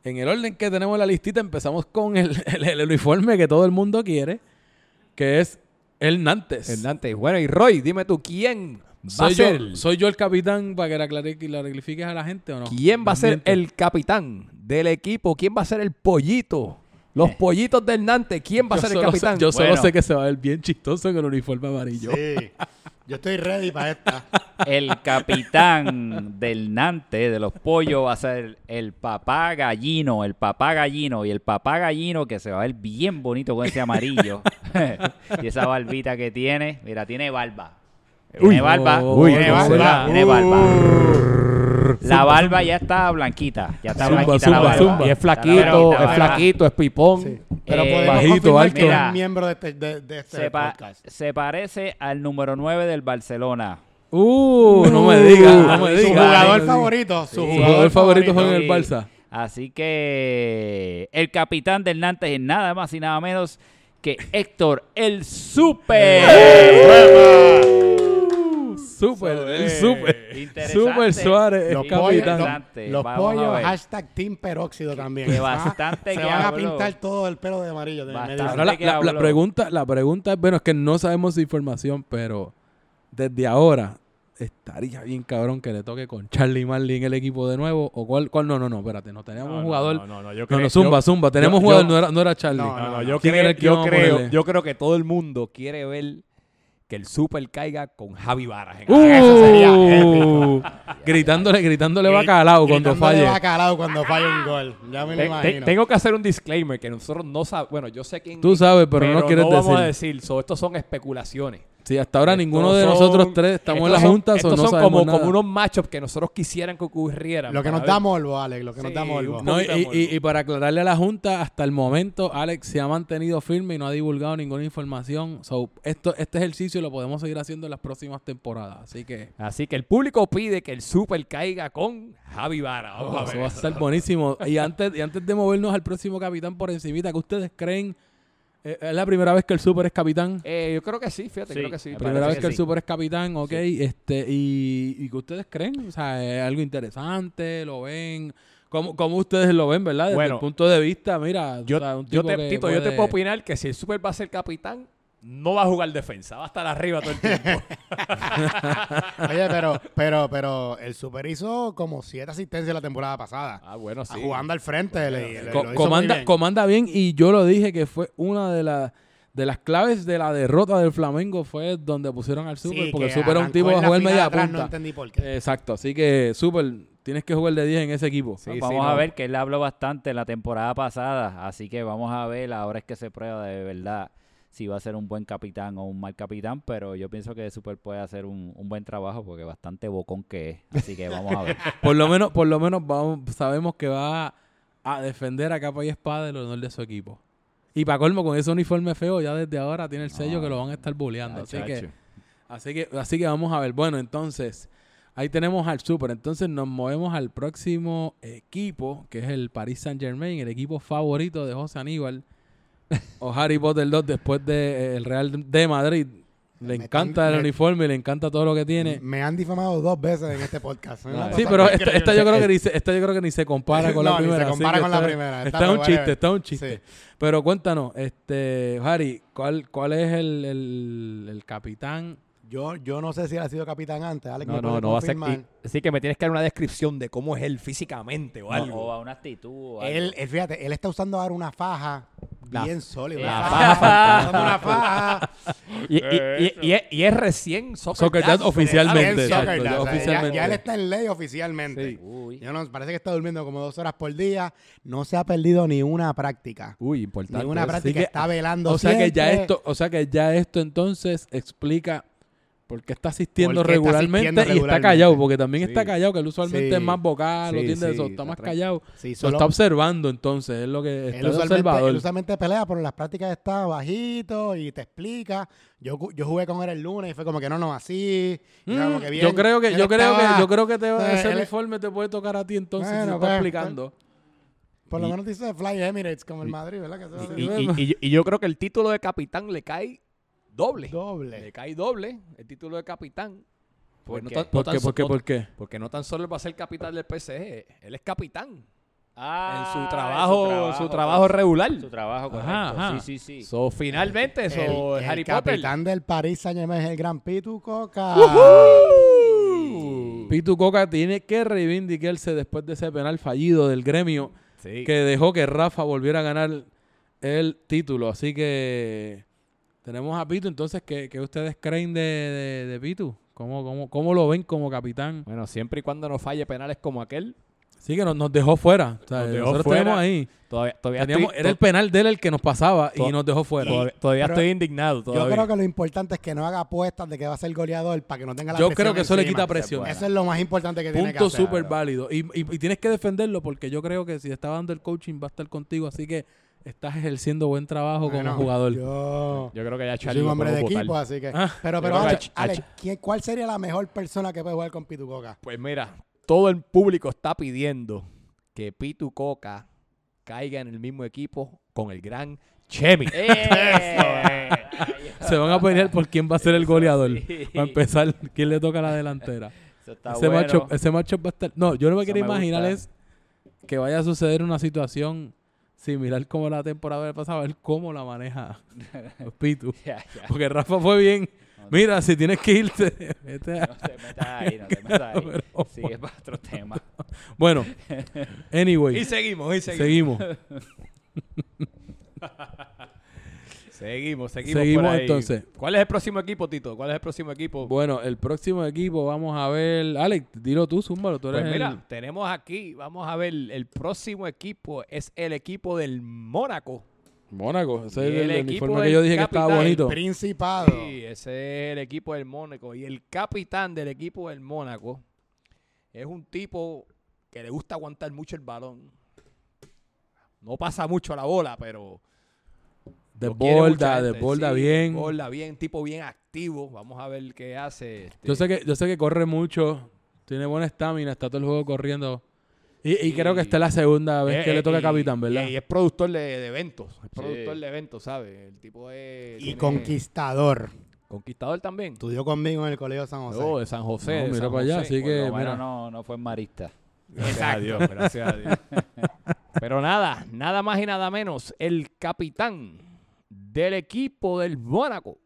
En el orden que tenemos la listita, empezamos con el, el- el uniforme que todo el mundo quiere, que es el Nantes. Hernández. Bueno, y Roy, dime tú, ¿quién va ¿Soy a ser, yo, ¿Soy yo el capitán para que la, la clarifiques a la gente o no? quién va a ser el capitán del equipo? ¿Quién va a ser el pollito? Los pollitos del Nantes, ¿quién va a ser el sé- capitán? yo solo Bueno. sé que se va a ver bien chistoso en el uniforme amarillo. Sí. Yo estoy ready para esta. El capitán del Nante, de los pollos, va a ser el papá gallino, el papá gallino y el papá gallino que se va a ver bien bonito con ese amarillo. y esa barbita que tiene, mira, tiene barba. Tiene Uy. barba, Uy, tiene ¿cómo barba, será? tiene barba. La barba ya está blanquita, ya está Zumba, blanquita zumba, la barba. zumba. y es flaquito, es flaquito, es pipón. Sí. Pero Eh, podemos bajito, alto. que es miembro de este, de, de este Se, pa- podcast. se parece al número 9 del Barcelona. Uh, no me digas, no me Su digas. jugador Su favorito. Su jugador favorito juega en el Barça. Así que el capitán del Nantes es nada más y nada menos que Héctor el Super. Super, el super. Interesante. Super Suárez Los pollos, capitán. los, pollos, hashtag Team Peróxido también. Que Se van a- bastante Se que van a pintar todo el pelo de amarillo. de-. Ahora la, la- la pregunta, la pregunta es, bueno, es que no sabemos información, pero desde ahora estaría bien cabrón que le toque con Charlie Marley en el equipo de nuevo. ¿O cuál? cuál? No, no, no, espérate, no teníamos un jugador. No, no, no, yo No, creo- no, zumba, yo- zumba. Tenemos yo- un jugador, yo- no, era, no era Charlie. No, No, no, no. yo, ¿Quién creo, el yo, creo, yo creo que todo el mundo quiere ver que el Super caiga con Javi Varas. en Uh, Eso sería épico. gritándole, gritándole bacalao cuando Gritándole falle. bacalao cuando falle un gol. Ya me lo Te- te- imagino. tengo que hacer un disclaimer que nosotros no sabemos. Bueno, yo sé quién. Tú sabes, pero, no quieres vamos decir. a decir. So, estos son especulaciones. Si hasta ahora ninguno de nosotros son- tres estamos en la son- junta, so Estos no son como, nada. como unos matchups que nosotros quisieran que ocurrieran. Lo que nos ver- da morbo, Alex. Lo que nos Sí, da morbo. No, y, para aclararle a la Junta, hasta el momento Alex se ha mantenido firme y no ha divulgado ninguna información. So, esto, este ejercicio lo podemos seguir haciendo en las próximas temporadas. Así que Así que el público pide que el Super caiga con Javi Vara. Eso va a estar buenísimo. Y antes, y antes de movernos al próximo capitán por encimita, ¿qué ustedes creen? Eh, ¿Es la primera vez que el Super es capitán? Eh, yo creo que sí, fíjate, Sí, creo que sí. me Primera vez que que el. Super es capitán, ok. Este, y, ¿Y qué ustedes creen? O sea, ¿es algo interesante? ¿Lo ven? ¿Cómo, cómo ustedes lo ven, verdad? Desde Bueno, el punto de vista, mira, Yo, o sea, un yo tipo te, que Tito, yo te puedo opinar que si el Super va a ser capitán, no va a jugar defensa, va a estar arriba todo el tiempo. Oye, pero, pero, pero el Super hizo como siete asistencias la temporada pasada. ah, bueno, Ah, Jugando al frente. le- le- Co- lo hizo muy comanda, bien. comanda bien y yo lo dije que fue una de las de las claves de la derrota del Flamengo fue donde pusieron al Super Sí, porque el Super era un tipo a jugar media atrás, punta. No entendí por qué. Exacto, así que Super tienes que jugar de 10 en ese equipo. Sí, vamos sí, a no. ver que él habló bastante la temporada pasada, así que vamos a ver, ahora es que se prueba de verdad si va a ser un buen capitán o un mal capitán, pero yo pienso que Super puede hacer un, un buen trabajo porque bastante bocón que es, así que vamos a ver. Por lo menos por lo menos vamos, sabemos que va a defender a capa y espada el honor de su equipo. Y para colmo con ese uniforme feo ya desde ahora tiene el sello que lo van a estar bulleando, así que. Así que, así que vamos a ver. Bueno, entonces, ahí tenemos al Super. Entonces nos movemos al próximo equipo, que es el Paris Saint Germain, el equipo favorito de José Aníbal. O Harry Potter 2 después de eh, el Real de Madrid. Le Me encanta están- el me- uniforme y le encanta todo lo que tiene. Me han difamado dos veces en este podcast. Sí, pero esta, yo creo que ni se, esta yo creo que ni se compara con No, la ni se primera. compara con la está- primera. Está, Está un chiste, está un chiste. Sí. Pero cuéntanos, este, Harry, ¿cuál, cuál es el, el- el capitán? Yo, yo no sé si él ha sido capitán antes. Alex No, me no, no va a ser. Así que me tienes que dar una descripción de cómo es él físicamente o O, algo. o a una actitud. o algo. Él, él, fíjate, él está usando ahora una faja La- bien sólida. la faja una faja. Y, y- y- y es, y es recién Soccer, Soccer Dad. Oficialmente. Soccer, ya ya, o sea, ya- oficialmente. Ya, él está en ley oficialmente. Sí. Uy. Yo no, parece que está durmiendo como dos horas por día. No se ha perdido ni una práctica. Uy, importante. Ni una práctica. que- está velando O sea que ya esto, o sea que ya esto entonces explica por qué está asistiendo Por qué está regularmente asistiendo y está regularmente. callado, porque también Sí. está callado, que él usualmente Sí. es más vocal, lo Sí, tiende sí, eso, está está más callado. Sí, Lo solo- está observando entonces, es lo que él está de usualmente, observador. él usualmente pelea, pero en las prácticas está bajito y te explica. Yo, yo jugué con él el lunes y fue como que no, no, así. y era como que Mm, bien. yo creo que, Él yo creo estaba- que, yo creo que te, eh, ese él- uniforme te puede tocar a ti entonces si Bueno, te pues, está explicando. Por lo Y- menos dice Fly Emirates como el Madrid, ¿verdad? Que eso Y, es y- y yo- y yo creo que el título de capitán le cae doble. Le doble. cae doble el título de capitán. ¿Por no qué? tan- ¿Por qué? so- ¿Por qué? no- ¿Por qué? Porque no tan solo va a ser capitán del PSG, él es capitán Ah, en su trabajo, su trabajo regular. Su trabajo, correcto. Ajá, ajá. Sí, sí, sí. So, finalmente, eso el, el Harry Potter. capitán del París Saint Germain es el gran Pitu Coca. Pitu Coca tiene que reivindicarse después de ese penal fallido del gremio Sí. que dejó que Rafa volviera a ganar el título. Así que tenemos a Pitu. Entonces, ¿qué, qué ustedes creen de, de, de Pitu? ¿Cómo, cómo, ¿Cómo lo ven como capitán? Bueno, siempre y cuando no falle penales como aquel, Sí, que nos, nos dejó fuera. O sea, Nos dejó nosotros fuera. tenemos ahí. todavía, todavía Teníamos, estoy, era el penal de él el que nos pasaba y nos dejó fuera. todavía, estoy indignado. Yo Todavía. creo que lo importante es que no haga apuestas de que va a ser goleador para que no tenga la Yo presión creo que eso le quita presión. Eso es lo más importante que tiene que Punto hacer. súper válido. Y, y- y tienes que defenderlo porque yo creo que si está dando el coaching va a estar contigo. Así que estás ejerciendo buen trabajo Bueno, como jugador. Yo, Yo creo que ya yo Charlie soy un hombre de votar. equipo, así que. Ah, pero, yo pero, Alex, a- a- Alex, ¿quién- ¿cuál sería la mejor persona que puede jugar con Pitu Coca? Pues mira, todo el público está pidiendo que Pitu Coca caiga en el mismo equipo con el gran Chemi. ¡Eh! Se van a pelear por quién va a ser el goleador. Sí. Para empezar, quién le toca la delantera. Eso está ese, bueno. macho, ese macho va a estar. No, yo no me quiero imaginar es que vaya a suceder una situación similar como la temporada pasada, a ver cómo la maneja Pitu. Porque Rafa fue bien. No, Mira, si tienes que irte, vete a- No te metas ahí, no te metas ahí. Pero- Sigue para otro tema. Bueno, anyway, Y seguimos, y seguimos. seguimos. Seguimos, seguimos. Seguimos, por ahí. entonces. ¿Cuál es el próximo equipo, Tito? ¿Cuál es el próximo equipo? Bueno, el próximo equipo, vamos a ver. Alex, dilo tú, zúmbalo. Tú eres Pues mira, el- tenemos aquí, vamos a ver, el próximo equipo es el equipo del Mónaco. Mónaco. Ese es el, el uniforme equipo que yo dije que estaba bonito. Principado. Sí, ese es el equipo del Mónaco. Y el capitán del equipo del Mónaco es un tipo que le gusta aguantar mucho el balón. No pasa mucho la bola, pero... Desborda, desborda Sí, bien. Desborda bien, tipo bien activo. Vamos a ver qué hace. este. Yo sé que yo sé que corre mucho, tiene buena estamina, está todo el juego corriendo. Y, y creo que esta es la segunda vez Eh, que le eh, toca y- capitán, ¿verdad? Y, y es productor de, de eventos. Es Sí. productor de eventos, ¿sabes? El tipo es... Y tiene- conquistador. Conquistador también. Estudió conmigo en el Colegio San José. Oh, de San José. No, de mira San para allá, José. así que, mira. no, no fue marista. Gracias a Dios, gracias a Dios. Pero nada, nada más y nada menos, el capitán del equipo del Mónaco.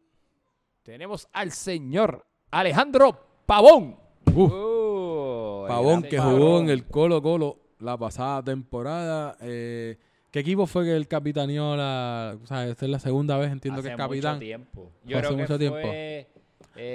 Tenemos al señor Alejandro Pavón. Uf, Uh, el Pavón que jugó en el Colo Colo la pasada temporada. Eh, ¿Qué equipo fue que el capitaneó la... O sea, esta es la segunda vez, entiendo que es capitán. Mucho tiempo. Yo hace creo que mucho tiempo. fue,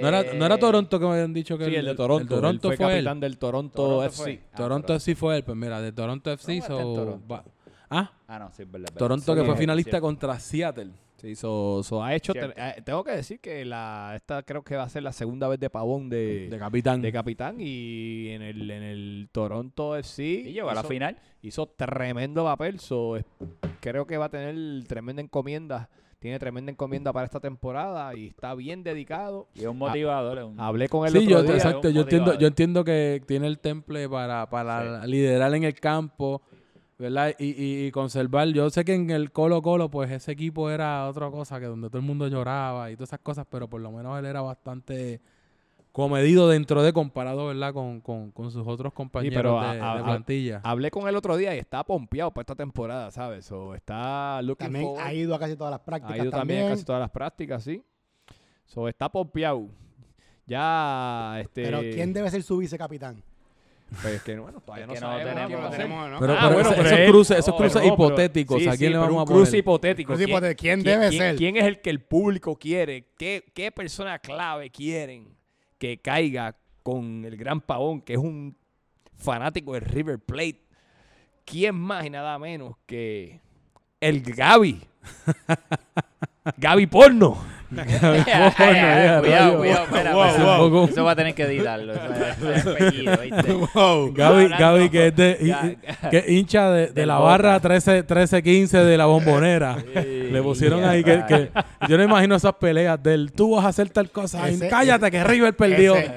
¿No era, no era eh, Toronto que me habían dicho que Sí, el de Toronto. El Toronto él fue, fue él. capitán del Toronto, Toronto FC. fue. Ah, Toronto FC fue él. Pues mira, de Toronto FC. So- Toronto. va- Ah, Ah, no, sí, es verdad. es verdad. Toronto Sí, que fue finalista cierto. contra Seattle. Sí, so, so ha hecho. Eh, tengo que decir que la esta creo que va a ser la segunda vez de Pavón de, De capitán. de capitán y en el, en el Toronto FC. Y llegó a la hizo- final. hizo tremendo papel. so, es- creo que va a tener tremenda encomienda. Tiene tremenda encomienda para esta temporada y está bien dedicado. Y es un motivador. un- Hablé con él Sí, otro yo, día. exacto. Yo entiendo, yo entiendo que tiene el temple para, para liderar en el campo, ¿verdad? Y, y- y conservar. Yo sé que en el Colo Colo, pues ese equipo era otra cosa, que donde todo el mundo lloraba y todas esas cosas, pero por lo menos él era bastante comedido dentro de comparado, ¿verdad? Con, con, con sus otros compañeros pero de, a- de a- a- plantilla. Hablé con él otro día y está pompeado para esta temporada, ¿sabes? So, está looking También forward. ha ido a casi todas las Ha prácticas. ido también también. a casi todas las prácticas, sí. So, está pompeado. Ya, este... Pero ¿quién debe ser su vicecapitán? Pues que, bueno, todavía Es no que no sabemos tenemos, tenemos, ¿no? Pero, Ah, pero bueno, esos cruces, esos cruces no, hipotéticos, sí, ¿a sí, quién le pero vamos a poner? cruce hipotético. Cruce ¿Quién- hipotético. ¿Quién quién- debe quién- ser? ¿Quién es el que el público quiere? ¿Qué, qué persona clave quieren que caiga con el gran pavón, que es un fanático de River Plate? ¿Quién más y nada menos que el Gaby? Gaby Porno. Cuidado, cuidado, rayo. espera, Wow, eso, wow. eso va a tener que editarlo. Eso es, eso es apellido, ¿viste? Wow. Gaby, Gaby que es de, que hincha de, la Boca. barra 13, 13-15 de la bombonera. Le pusieron ahí que, que- yo no imagino esas peleas del tú vas a hacer tal cosa, Ese- cállate que River perdió. ese-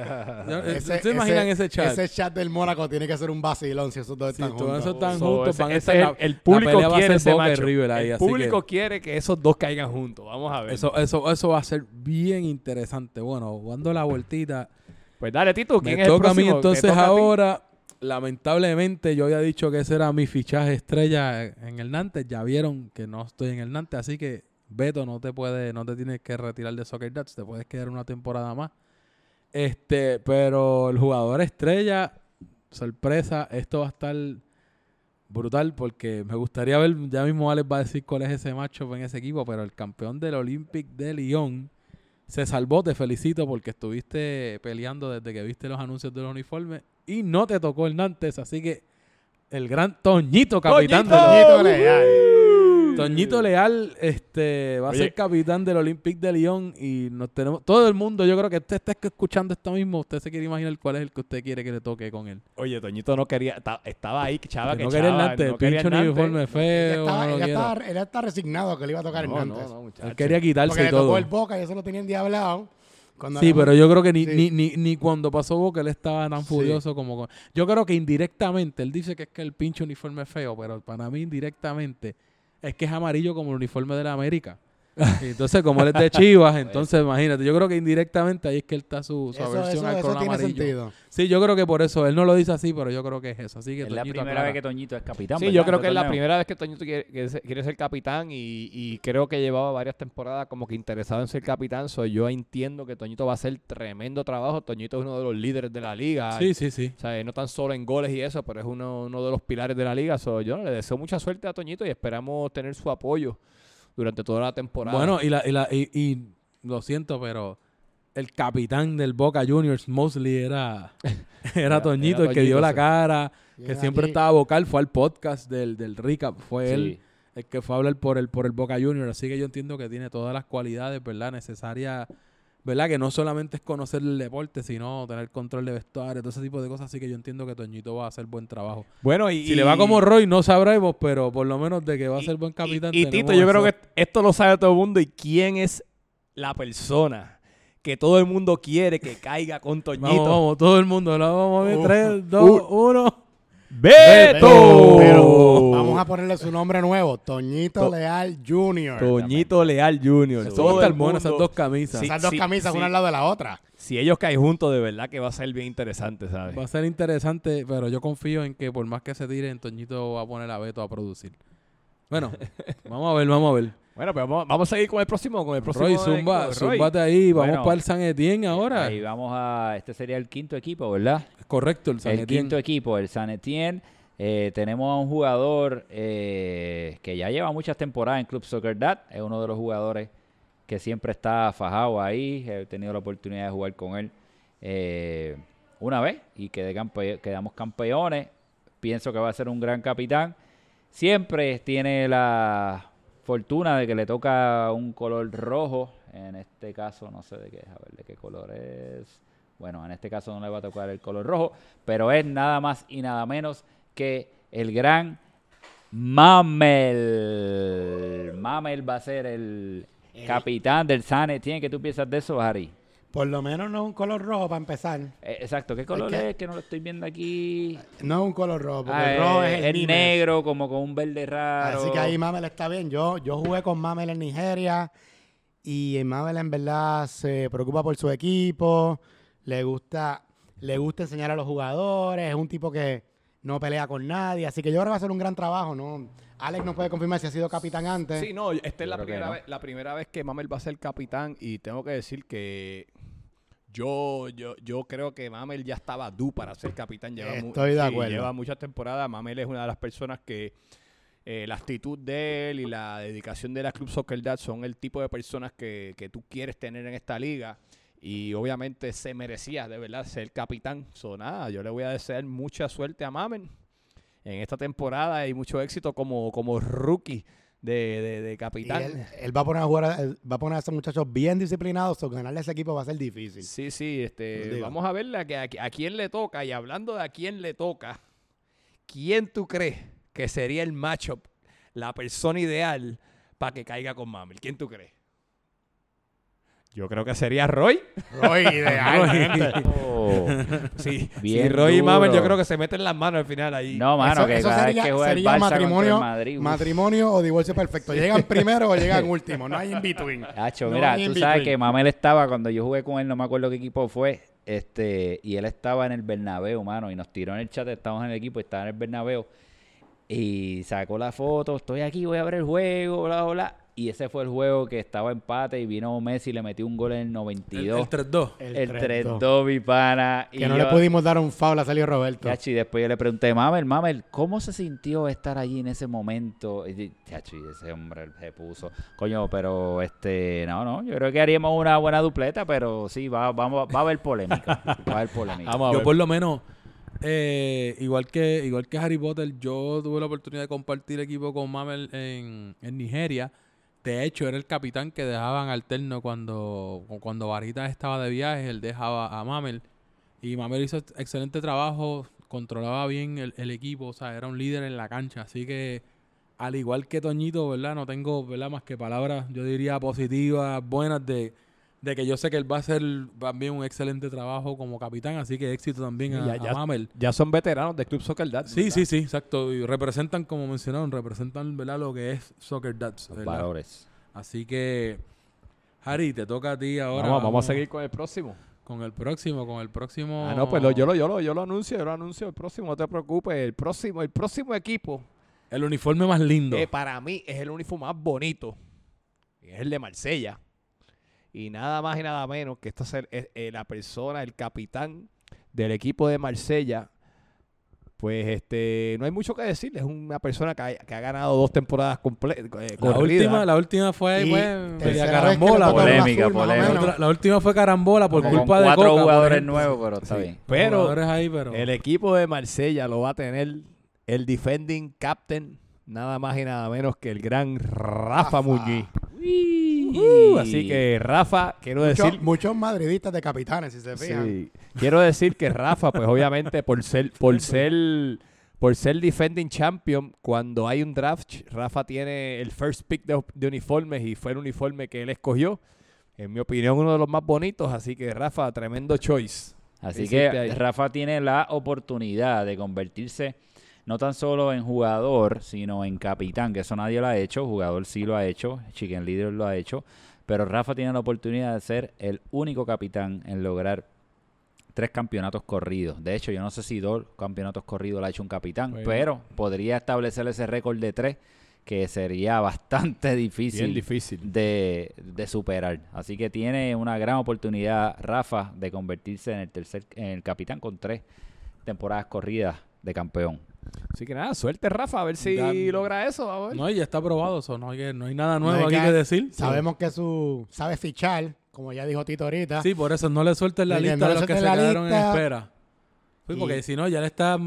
Ese- ¿Ustedes imaginan ese, chat? Ese chat del Mónaco tiene que ser un vacilón si esos dos están juntos. esos están So, juntos, a ese la- el, público pelea va a quiere ese macho. River ahí, el así que- público quiere que esos dos caigan juntos. Vamos a ver. Eso, eso, eso va a ser bien interesante. Bueno, dando la vueltita. pues dale, Tito. ¿Quién Me es el toca a mí próximo? Entonces toca ahora. Lamentablemente yo había dicho que ese era mi fichaje estrella en el Nantes. Ya vieron que no estoy en el Nantes, así que Beto no te puede, no te tienes que retirar de Soccer Dats, te puedes quedar una temporada más. Este, pero el jugador estrella, sorpresa, esto va a estar brutal porque me gustaría ver, ya mismo Alex va a decir cuál es ese macho en ese equipo, pero el campeón del Olympic de Lyon se salvó, te felicito porque estuviste peleando desde que viste los anuncios de los uniformes y no te tocó el Nantes, así que el gran Toñito, capitán ¡Toñito! Leal. Toñito Leal este, va a ser capitán del Olympique de Lyon y nos tenemos todo el mundo, yo creo que usted está escuchando esto mismo, usted se quiere imaginar cuál es el que usted quiere que le toque con él. Oye, Toñito no quería, ta- estaba ahí, chava, Que no quería el chava, Nantes, no el quería pincho el Nantes. uniforme Él feo, estaba, no lo él, quiero. estaba, él está resignado que le iba a tocar No, no, no, muchacho. Él quería quitarse Porque y le tocó todo. el Boca y eso lo tenía endiablado. Cuando Sí, pero yo creo que ni, Sí. ni, ni, ni cuando pasó Boca él estaba tan Sí. furioso como... con- Yo creo que indirectamente, él dice que es que el pinche uniforme es feo, pero para mí indirectamente es que es amarillo como el uniforme de la América. Entonces, como él es de Chivas, entonces imagínate, yo creo que indirectamente ahí es que él está su, su Eso, aversión eso, al eso color tiene amarillo. sentido. Sí, yo creo que por eso, él no lo dice así, pero yo creo que es eso. Así que Es la primera aclara. vez que Toñito es capitán. Sí, ¿verdad? yo creo que es la primera vez que Toñito quiere, quiere ser capitán y, y creo que llevaba varias temporadas como que interesado en ser capitán. So, yo entiendo que Toñito va a hacer tremendo trabajo. Toñito es uno de los líderes de la liga. Sí, sí, sí. O sea, no tan solo en goles y eso, pero es uno, uno de los pilares de la liga. So, yo le deseo mucha suerte a Toñito y esperamos tener su apoyo durante toda la temporada. Bueno, y, la, y, la, y, y lo siento, pero el capitán del Boca Juniors, Mosley, era, era, Era- Toñito, era el que dio la sí. cara, que siempre aquí. estaba vocal, fue al podcast del, del recap, fue Sí. él el que fue a hablar por el, por el Boca Juniors. Así que yo entiendo que tiene todas las cualidades, ¿verdad? Necesarias, ¿verdad? Que no solamente es conocer el deporte, sino tener control de vestuario, todo ese tipo de cosas. Así que yo entiendo que Toñito va a hacer buen trabajo. bueno y, Si le va como Roy, no sabremos, pero por lo menos de que va a ser buen capitán. Y, y Tito, yo creo que esto lo sabe todo el mundo. ¿Y quién es la persona que todo el mundo quiere que caiga con Toñito? Vamos, vamos, todo el mundo. La vamos a ver. Uh, 3, 2, 1. ¡Beto! Pero vamos a ponerle su nombre nuevo, Toñito To- Leal Jr. Toñito Leal Jr. Eso Todo va a estar el bueno, esas mundo- dos camisas. Sí. Esas dos camisas, una al lado de la otra. Si ellos caen juntos, de verdad que va a ser bien interesante, ¿sabes? Va a ser interesante, pero yo confío en que por más que se tiren, Toñito va a poner a Beto a producir. Bueno, vamos a ver, vamos a ver. Bueno, pero vamos, vamos a seguir con el próximo, con el próximo. Roy, zumba, Roy. zumbate ahí. Vamos Bueno, para el San Etienne ahora. Ahí vamos a... Este sería el quinto equipo, ¿verdad? Correcto, el San el Etienne. quinto equipo, el San Etienne. Eh, tenemos a un jugador eh, que ya lleva muchas temporadas en Club Soccer Dad. Es uno de los jugadores que siempre está fajado ahí. He tenido la oportunidad de jugar con él eh, una vez y quedé campe- quedamos campeones. Pienso que va a ser un gran capitán. Siempre tiene la fortuna de que le toca un color rojo. En este caso, no sé de qué, a ver de qué color es. Bueno, en este caso no le va a tocar el color rojo, pero es nada más y nada menos que el gran Mamel. Mamel va a ser el capitán del San Etienne. ¿Qué tú piensas de eso, Harry? Por lo menos no es un color rojo para empezar. Eh, exacto, ¿qué color que- es? Que no lo estoy viendo aquí. No es un color rojo, porque Ah, el rojo es el Nimes. negro, como con un verde raro. Así que ahí Mamel está bien. Yo, yo jugué con Mamel en Nigeria y Mamel en verdad se preocupa por su equipo, le gusta, le gusta enseñar a los jugadores, es un tipo que no pelea con nadie, así que yo creo que va a ser un gran trabajo, ¿no? Alex no puede confirmar si ha sido capitán antes. Sí, no, esta es la primera, no. vez, la primera vez que Mamel va a ser capitán y tengo que decir que yo, yo, yo creo que Mamel ya estaba due para ser capitán. Lleva Estoy de sí, acuerdo. Lleva muchas temporadas. Mamel es una de las personas que eh, la actitud de él y la dedicación de la Club Soccer Dad son el tipo de personas que, que tú quieres tener en esta liga. Y obviamente se merecía de verdad ser capitán. So, nada, yo le voy a desear mucha suerte a Mamel en esta temporada y mucho éxito como, como rookie de, de, de Y capitán. él, él va a poner a jugar, a- va a poner a esos muchachos bien disciplinados, o ganarle a ese equipo va a ser difícil. Sí, sí, este, vamos a ver a, a, a quién le toca. Y hablando de a quién le toca, ¿quién tú crees que sería el matchup, la persona ideal para que caiga con Mamel? ¿Quién tú crees? Yo creo que sería Roy. Roy, idealmente. Oh. Sí, Bien sí, Roy y Mamel yo duro. creo que se meten las manos al final ahí. No, mano, Eso- que eso cada sería- vez que juega el sería Barça matrimonio- el Madrid. uf. Matrimonio o divorcio perfecto. Llegan primero o llegan último. No hay in between. Hacho, No mira, tú sabes que Mamel estaba cuando yo jugué con él, no me acuerdo qué equipo fue, este, y él estaba en el Bernabéu, mano, y nos tiró en el chat, estábamos en el equipo, estaba en el Bernabéu, y sacó la foto, estoy aquí, voy a ver el juego, bla, bla, bla, y ese fue el juego que estaba empate y vino Messi y le metió un gol en el El, 92, el 3-2. el 3-2, mi pana, y Que no yo- le pudimos dar un foul a Celio Roberto. Chachi, después yo le pregunté, Mamel, Mamel, ¿cómo se sintió estar allí en ese momento? Y, chachi, ese hombre se puso. Coño, pero este, no, no, yo creo que haríamos una buena dupleta, pero sí, va, vamos, va a haber polémica. Va a haber polémica. Vamos a Yo ver. por lo menos, eh, igual que igual que Harry Potter, yo tuve la oportunidad de compartir equipo con Mamel en, en Nigeria. De hecho, era el capitán que dejaban alterno cuando, cuando Barita estaba de viaje, él dejaba a Mamel. Y Mamel hizo excelente trabajo, controlaba bien el, el equipo, o sea, era un líder en la cancha. Así que, al igual que Toñito, ¿verdad? No tengo, ¿verdad? Más que palabras, yo diría positivas, buenas de, de que yo sé que él va a hacer también un excelente trabajo como capitán, así que éxito también a, Ya- a ya- Mamel. Ya son veteranos del Club Soccer Dad. Sí, sí, sí, exacto. Y representan, como mencionaron, representan ¿verdad? lo que es Soccer Dads. Valores. Así que, Harry, te toca a ti ahora. Vamos, vamos a seguir con el próximo. Con el próximo, con el próximo. Ah, no, pues lo- yo, lo, yo, lo, yo lo anuncio, yo lo anuncio el próximo, no te preocupes. El próximo, el próximo equipo, El uniforme más lindo. que para mí es el uniforme más bonito, es el de Marsella. Y nada más y nada menos que esta es, es- eh, la persona, el capitán del equipo de Marsella. Pues este, no hay mucho que decir, es una persona que ha, que ha ganado dos temporadas completas. la, última, la última fue Y pues, carambola. Polémica, azul, polémica. otra- la última fue carambola por Como culpa con de cuatro jugadores nuevos, pero está Sí. bien. Pero Jugadores ahí, pero el equipo de Marsella lo va a tener el defending captain, nada más y nada menos que el gran Rafa, Rafa. Muñiz. Uh, así que Rafa, quiero Muchos, decir, muchos madridistas de capitanes, si se fijan. sí, quiero decir que Rafa, pues obviamente por ser, por ser, por ser defending champion, cuando hay un draft, Rafa tiene el first pick de, de uniformes y fue el uniforme que él escogió. En mi opinión, uno de los más bonitos, así que Rafa, tremendo choice. Así hiciste que ahí? Rafa tiene la oportunidad de convertirse no tan solo en jugador, sino en capitán, que eso nadie lo ha hecho, jugador sí lo ha hecho, Chicken Leader lo ha hecho, pero Rafa tiene la oportunidad de ser el único capitán en lograr tres campeonatos corridos. De hecho, yo no sé si dos campeonatos corridos lo ha hecho un capitán, pero podría establecer ese récord de tres, que sería bastante difícil difícil. de, de superar. Así que tiene una gran oportunidad Rafa de convertirse en el tercer en el capitán con tres temporadas corridas de campeón. Así que nada, suerte Rafa, a ver si logra eso. Vamos a ver. No, ya está aprobado, eso no hay, que- no hay nada No nuevo hay aquí que decir. Sabemos que su sabe fichar, como ya dijo Tito ahorita. Sí, por eso no le suelten la De lista no a le los que se quedaron en espera. Sí, Y- porque si no, ya le está.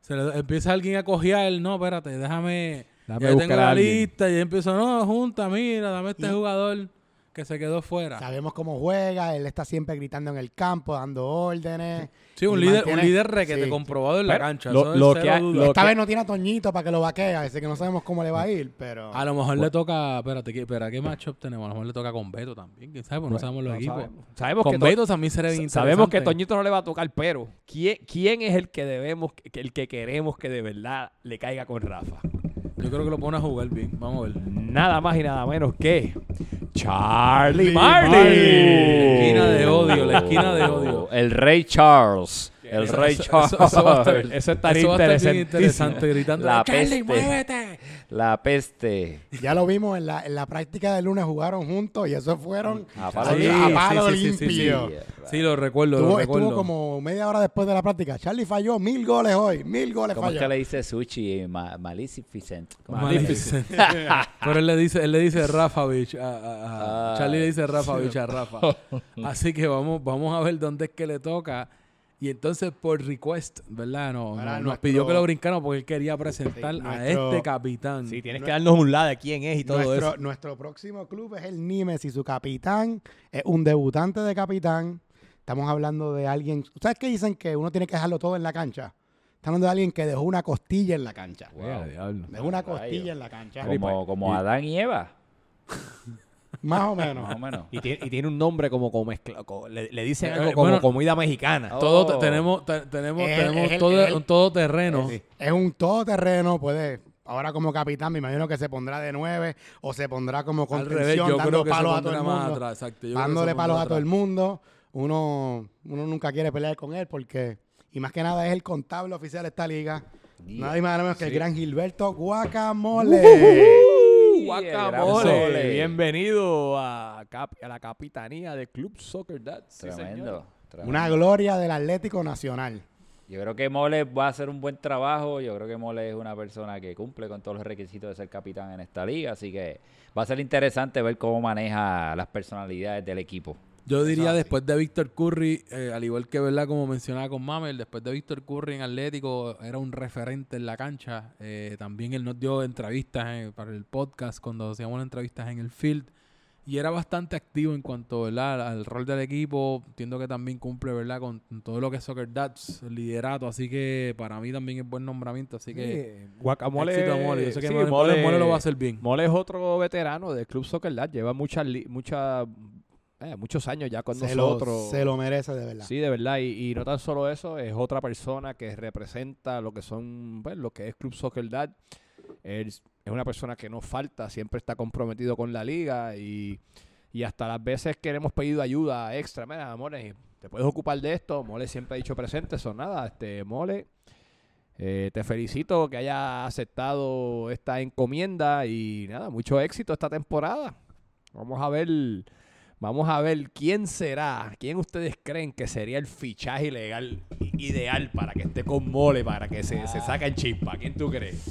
Se le empieza alguien a cojear. No, espérate, déjame. Déjame ya tengo la lista. Y empiezo, no, junta, mira, dame este Y- jugador que se quedó fuera. Sabemos cómo juega, él está siempre gritando en el campo, dando órdenes. Sí, un líder, mantiene- un líder requete sí. comprobado en la Pero cancha. lo- eso es lo cero que ha- duda. lo- Esta que- vez no tiene a Toñito para que lo vaquea, así que no sabemos cómo le va a ir, pero... A lo mejor le toca. Espérate, ¿qué, espera, ¿qué matchup tenemos? A lo mejor le toca con Beto también. ¿Quién sabe? Pues no sabemos los no equipos. sabemos. Sabemos Con que To- Beto también sería bien Sabemos que. Toñito no le va a tocar, pero ¿quién, quién es el que debemos, el que queremos que de verdad le caiga con Rafa? Yo creo que lo pone a jugar bien. Vamos a ver. Nada más y nada menos que Charlie Martin. La esquina de odio, la esquina de odio. El Rey Charles. El Eso- Rey Charles. eso- eso va a estar- Eso estaría Eso va a estar bien interesantísimo. interesante gritando. La ¡Charlie, peste. muévete! La peste. Ya lo vimos en la, en la práctica del lunes, jugaron juntos y eso fueron A a, palo a Sí, sí, sí, sí, sí. limpio. Sí, lo recuerdo, lo Estuvo, recuerdo. estuvo como media hora después de la práctica. Charlie falló mil goles hoy, mil goles ¿Cómo es falló. que le dice Sushi? Ma Maleficent. ¿Cómo Maleficent. Pero él le dice, él le dice Rafavich a, a- a- Ah. Charlie le dice Rafavich a Rafa. Así que vamos, vamos a ver dónde es que le toca. Y entonces por request, ¿verdad? No, nos nuestro- pidió que lo brincáramos porque él quería presentar Sí, a este capitán. Sí, tienes que darnos un lado de quién es y todo nuestro, eso. nuestro próximo club es el Nimes y su capitán es un debutante de capitán. Estamos hablando de alguien. ¿Ustedes qué dicen que uno tiene que dejarlo todo en la cancha? Estamos hablando de alguien que dejó una costilla en la cancha. Diablo. Dejó una costilla en la cancha. Como, como Adán y Eva. Más Más o menos. Y tiene, y tiene un nombre como, como mezcla- le, le dicen algo eh, como bueno. comida mexicana. Oh. Todo tenemos, te- tenemos, el- todo, el- un todoterreno. Sí. Es un todoterreno, puede. Ahora como capitán, me imagino que se pondrá de nueve o se pondrá como Al contención, revés, yo dando creo que se palos a todo el más mundo. atrás. Dándole palos a todo el mundo. Uno, uno nunca quiere pelear con él porque, y más que nada, es el contable oficial de esta liga. Nada más menos que el gran Gilberto Guacamole. Uh, Guacamole. Guacamole. Bienvenido a, cap- a la capitanía del Club Soccer Dad. Sí, Tremendo. señor. tremendo. Una gloria del Atlético Nacional. Yo creo que Mole va a hacer un buen trabajo. Yo creo que Mole es una persona que cumple con todos los requisitos de ser capitán en esta liga. Así que va a ser interesante ver cómo maneja las personalidades del equipo. Yo diría después de Víctor Curry, eh, al igual que verdad como mencionaba con Mamel, después de Víctor Curry en Atlético era un referente en la cancha. Eh, también él nos dio entrevistas eh, para el podcast cuando hacíamos entrevistas en el field y era bastante activo en cuanto ¿verdad? al rol del equipo. Entiendo que también cumple verdad con todo lo que es Soccer Dads, liderato. Así que para mí también es buen nombramiento. Así que Sí, guacamole. éxito a Mole. Yo sé que sí, Mole, Mole- Mole lo va a hacer bien. Mole es otro veterano del Club Soccer Dad. Lleva muchas muchas eh, muchos años ya con se, nosotros. lo, se lo merece de verdad. Sí, de verdad. Y, y no tan solo eso, es otra persona que representa lo que son, pues, lo que es Club Soccer Dad. Él es una persona que no falta, siempre está comprometido con la liga y, y hasta las veces que le hemos pedido ayuda extra, mira, Mole, te puedes ocupar de esto. Mole siempre ha dicho presente, son nada, este, Mole. eh, te felicito que hayas aceptado esta encomienda y nada, mucho éxito esta temporada. Vamos a ver, vamos a ver quién será, quién ustedes creen que sería el fichaje ilegal ideal para que esté con Mole, para que se, se saque en chispa. ¿Quién tú crees?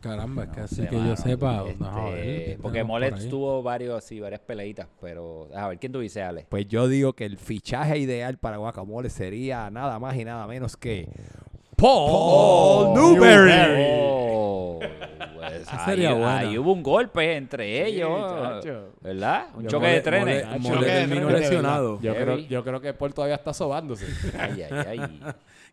Caramba, es que No así que yo sepa. Este, no, a ver, ¿qué porque por ahí? tuvo varios, así, varias peleitas, pero a ver, ¿quién tú dices, Ale? Pues yo digo que el fichaje ideal para Guacamole sería nada más y nada menos que Paul Newberry. Oh, pues Esa sería ahí, buena. ahí hubo un golpe entre ellos, chacho. ¿verdad? Un Yo choque Mole- de trenes. Mole- Choque Mole de terminó trenes, lesionado. Yo Heavy. creo, yo creo que Paul todavía está sobándose. Ay, ay, ay.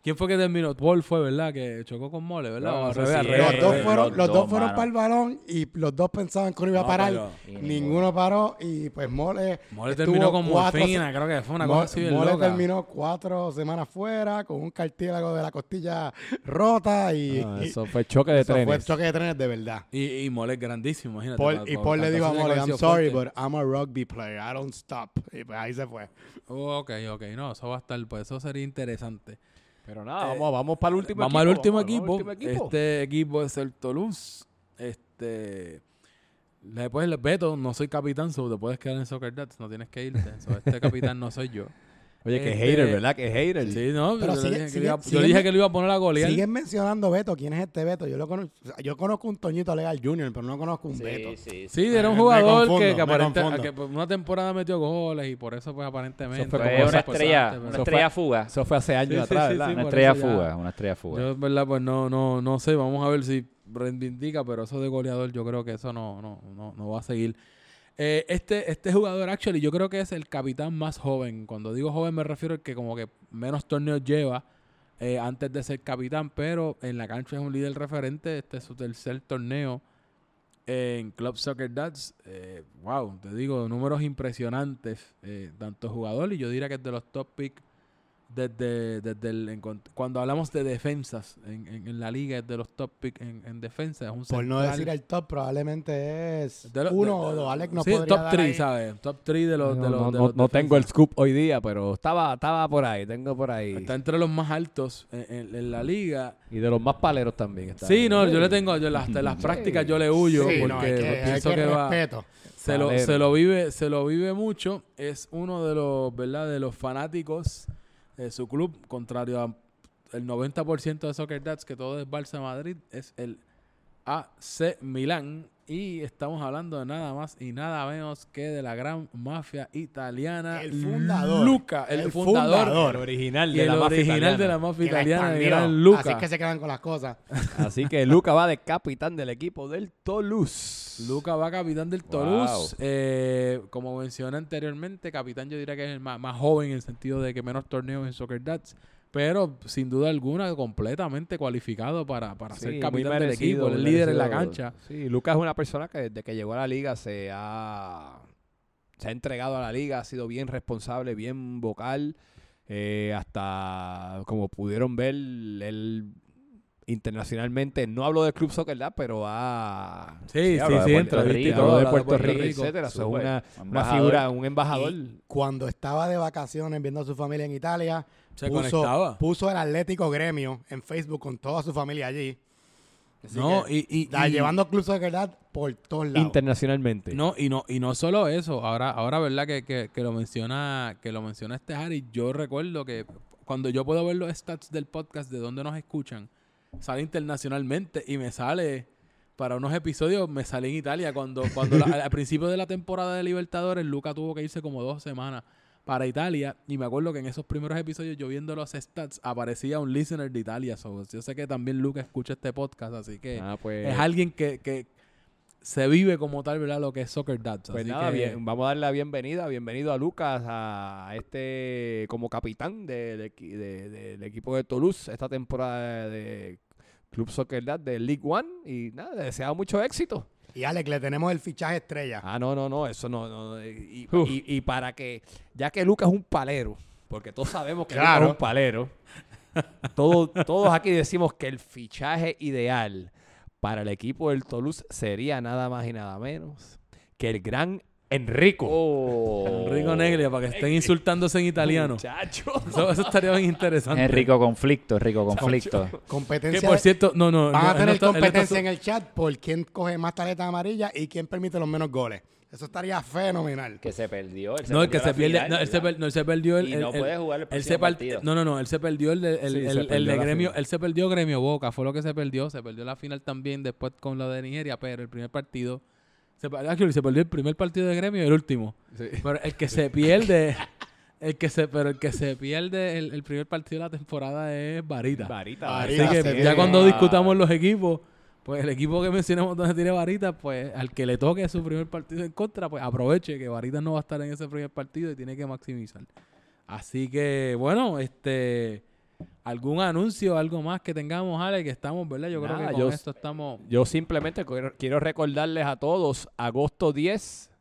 ¿Quién fue que terminó? Paul fue, ¿verdad? Que chocó con Mole, ¿verdad? No, O revés, sí, al eh, revés, Los dos fueron, los los dos, dos fueron mano. para el balón y los dos pensaban que uno iba a No, parar. pero- Ninguno paró y pues Mole. Mole terminó con cuatro morfina, creo que fue una Mo- cosa así Mole loca. terminó cuatro semanas fuera con un cartílago de la costilla rota y, No, y- eso fue choque de eso fue trenes. choque de trenes de verdad. Y, y Mole es grandísimo, imagínate. Paul- pa- y pa- Paul le dijo a Mole, I'm sorry, fuerte". but I'm a rugby player. I don't stop. Y pues ahí se fue. Oh, ok, ok. No, eso va a estar, pues eso sería interesante. Pero nada, Eh, vamos, vamos para el último Vamos equipo. al último equipo. último equipo. Este equipo es el Toulouse. Este. Después, Beto, no soy capitán, so te puedes quedar en Soccer Dads, no tienes que irte. So, este capitán no soy yo. Oye, que este- hater, ¿verdad? Que hater. Sí, no, Pero yo, sigue- dije, que sigue- le iba, yo sigue- dije que lo iba a poner a golear. Siguen mencionando Beto. ¿Quién es este Beto? Yo lo conozco, yo conozco un Toñito Legal Jr., pero no conozco un Beto. sí, Sí, era un jugador confundo, que, que, aparente- que por una temporada metió goles y por eso, pues aparentemente. Eso fue Fue como una estrella, una Eso estrella fue- fuga. Eso fue hace años Sí, sí, atrás, sí, ¿verdad? sí, Una estrella ya- fuga, una estrella fuga. Yo, verdad, pues no, no, no sé. Vamos a ver si reivindica, pero eso de goleador, yo creo que eso no, no, no, no va a seguir. Eh, este, este jugador, actually, yo creo que es el capitán más joven. Cuando digo joven, me refiero al que como que menos torneos lleva eh, antes de ser capitán, pero en la cancha es un líder referente. Este es su tercer torneo en Club Soccer Dads. Eh, wow, te digo, números impresionantes. eh, tanto jugador y yo diría que es de los top pick desde, desde el, cuando hablamos de defensas en, en- en la liga, es de los top pick en, en defensa. Es un Por no decir el top, probablemente es De lo- uno de- o dos. Alex no sí, podría top dar 3, ahí. ¿sabes? Top 3 de los, No, de los, no, de no- los no tengo el scoop hoy día, pero estaba, estaba por ahí, tengo por ahí. Está entre los más altos en, en- en la liga. Y de los más paleros también. está. Sí, no, yo le tengo, yo las, de las prácticas yo le huyo Sí, porque no, que, hay pienso que que va, respeto. se lo, se lo vive, se lo vive mucho. Es uno de los, ¿verdad? De los fanáticos de su club, contrario a el 90% de Soccer Dads, que todo es Barça Madrid, es el AC Milán. Y estamos hablando de nada más y nada menos que de la gran mafia italiana. El fundador. Luca, el, El fundador. fundador. El original Y de el la mafia original italiana. de la mafia italiana, el gran Luca. Así es que se quedan con las cosas. Así que Luca va de capitán del equipo del Toulouse. Luca va capitán del Wow. Toulouse. Eh, como mencioné anteriormente, capitán yo diría que es el más, más joven en el sentido de que menos torneos en Soccer Dads. Pero sin duda alguna, completamente cualificado para, para Sí, ser capitán del equipo, el líder en la cancha. Sí, Lucas es una persona que desde que llegó a la liga se ha, se ha entregado a la liga, ha sido bien responsable, bien vocal. eh, hasta como pudieron ver, él internacionalmente, no hablo del Club Soccer, ¿verdad? pero ha... Sí, sí, habla de sí, de Puerto, Rico, etcétera. Súper. una, una figura, un embajador. Y cuando estaba de vacaciones viendo a su familia en Italia, Se puso, conectaba. puso el Atlético Gremio en Facebook con toda su familia allí. Así No, que, y, y, da- y- llevando Club Soccer Dad por todos lados. internacionalmente. No, y no, y no solo eso, ahora, ahora verdad que, que, que lo menciona, que lo menciona este Harry, yo recuerdo que cuando yo puedo ver los stats del podcast de donde nos escuchan, sale internacionalmente y me sale para unos episodios, me sale en Italia cuando, cuando la- al principio de la temporada de Libertadores, Luca tuvo que irse como dos semanas para Italia y me acuerdo que en esos primeros episodios yo viendo los stats aparecía un listener de Italia, so, yo sé que también Luca escucha este podcast, así que Ah, pues, es alguien que, que se vive como tal, ¿verdad? Lo que es Soccer Dads. Pues nada, que- bien, vamos a darle la bienvenida, bienvenido a Lucas, a este como capitán del, de- de- equipo de Toulouse esta temporada de Club Soccer Dad de League One y nada, le deseamos mucho éxito. Y Alex, le tenemos el fichaje estrella. Ah, no, no, no, eso no. no, y, y- y para que, ya que Lucas es un palero, porque todos sabemos que Claro. Lucas es un palero, todos, todos aquí decimos que el fichaje ideal para el equipo del Toulouse sería nada más y nada menos que el gran Enrico. Oh. Enrico Neglia, para que estén insultándose en italiano. Muchacho. Eso, eso estaría bien interesante. Enrico conflicto, Enrico conflicto. Competencia. Que por cierto, no, no. van a tener está- está competencia en el chat por quién coge más tarjetas amarillas y quién permite los menos goles. Eso estaría fenomenal. Que se perdió. él No, el que se pierde. final, No, él se, ¿verdad? per- no, él se perdió el. Y el- no puede jugar el él se partido. No, no, no. Él se perdió el, de- el, Sí, el- se perdió de gremio. final. Él se perdió gremio Boca. Fue lo que se perdió. Se perdió la final también después con lo de Nigeria. Pero el primer partido. Se, actually, se perdió el primer partido de gremio y el último. Pero el que se pierde. El que se, pero el que se pierde el, el primer partido de la temporada es Varita. Varita. Varita. Así que ya cuando Ah. discutamos los equipos, pues el equipo que mencionamos donde tiene Varita, pues al que le toque su primer partido en contra, pues aproveche que Varita no va a estar en ese primer partido y tiene que maximizar. Así que, bueno, este algún anuncio, algo más que tengamos, Ale, que estamos, ¿verdad? Yo creo que con yo- esto estamos. Yo simplemente quiero, recordarles a todos, agosto 10,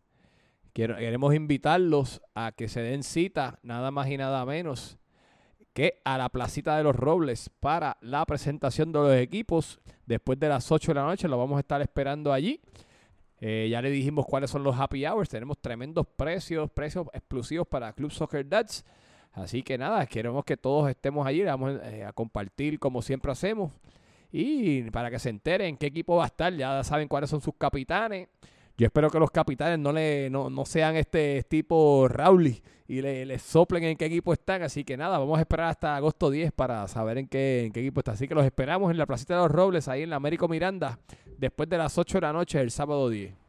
quiero- queremos invitarlos a que se den cita, nada más y nada menos, que a la Placita de los Robles para la presentación de los equipos. Después de las 8 de la noche lo vamos a estar esperando allí. Eh, ya le dijimos cuáles son los happy hours. Tenemos tremendos precios, precios explosivos para Club Soccer Dads. Así que nada, queremos que todos estemos allí. Vamos eh, a compartir como siempre hacemos. Y para que se enteren qué equipo va a estar, ya saben cuáles son sus capitanes. Yo espero que los capitanes no le no, no sean este tipo Rowley y le, le soplen en qué equipo están. Así que nada, vamos a esperar hasta agosto 10 para saber en qué, en qué equipo está. Así que los esperamos en la Placita de los Robles, ahí en la Américo Miranda, después de las 8 de la noche, el sábado 10.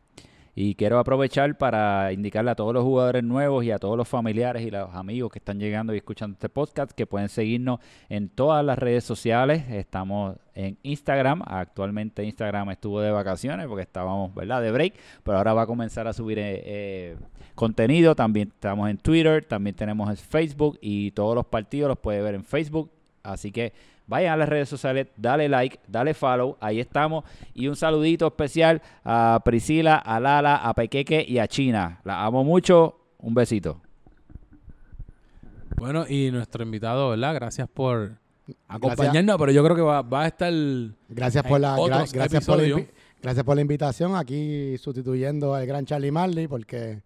Y quiero aprovechar para indicarle a todos los jugadores nuevos y a todos los familiares y los amigos que están llegando y escuchando este podcast que pueden seguirnos en todas las redes sociales. Estamos en Instagram. Actualmente Instagram estuvo de vacaciones porque estábamos, ¿verdad?, de break. Pero ahora va a comenzar a subir eh, eh, contenido. También estamos en Twitter, también tenemos en Facebook y todos los partidos los puede ver en Facebook. Así que vayan a las redes sociales, dale like, dale follow, ahí estamos. Y un saludito especial a Priscila, a Lala, a Pequeque y a China. La amo mucho. Un besito. Bueno, y nuestro invitado, ¿verdad? Gracias por acompañarnos, pero yo creo que va, va a estar. Gracias por la, gra- gracias, por la gracias por la invitación aquí sustituyendo al gran Charlie Marley porque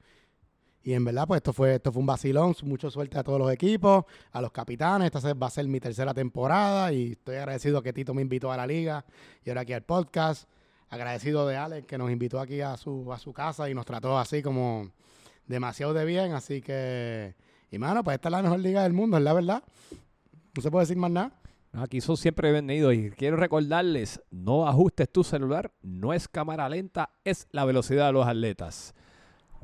y en verdad pues esto fue esto fue un vacilón, mucha suerte a todos los equipos, a los capitanes, esta va a ser mi tercera temporada y estoy agradecido que Tito me invitó a la liga y ahora aquí al podcast, agradecido de Alex que nos invitó aquí a su a su casa y nos trató así como demasiado de bien, así que y mano, pues esta es la mejor liga del mundo, es la verdad. No se puede decir más nada. Aquí son siempre bienvenidos y quiero recordarles, no ajustes tu celular, no es cámara lenta, es la velocidad de los atletas.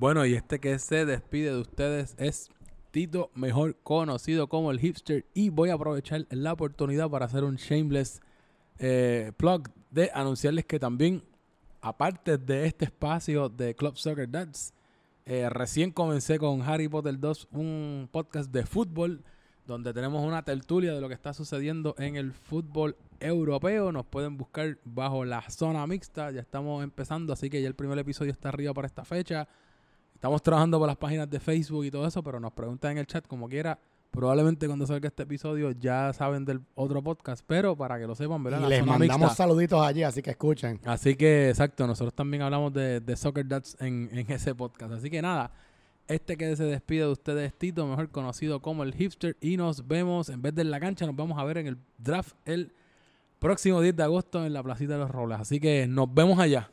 Bueno, y este que se despide de ustedes es Tito, mejor conocido como el hipster. Y voy a aprovechar la oportunidad para hacer un shameless eh, plug de anunciarles que también, aparte de este espacio de Club Soccer Dads, eh, recién comencé con Harry Potter 2, un podcast de fútbol, donde tenemos una tertulia de lo que está sucediendo en el fútbol europeo. Nos pueden buscar bajo la zona mixta. Ya estamos empezando, así que ya el primer episodio está arriba para esta fecha. Estamos trabajando por las páginas de Facebook y todo eso, pero nos preguntan en el chat como quiera. Probablemente cuando salga este episodio ya saben del otro podcast, pero para que lo sepan, ¿verdad? Y La les zona mandamos mixta. saluditos allí, así que escuchen. Así que, exacto, nosotros también hablamos de, de Soccer Dads en, en ese podcast. Así que nada, este que se despide de ustedes es Tito, mejor conocido como el hipster. Y nos vemos, en vez de en la cancha, nos vamos a ver en el draft el próximo 10 de agosto en la Placita de los Robles. Así que nos vemos allá.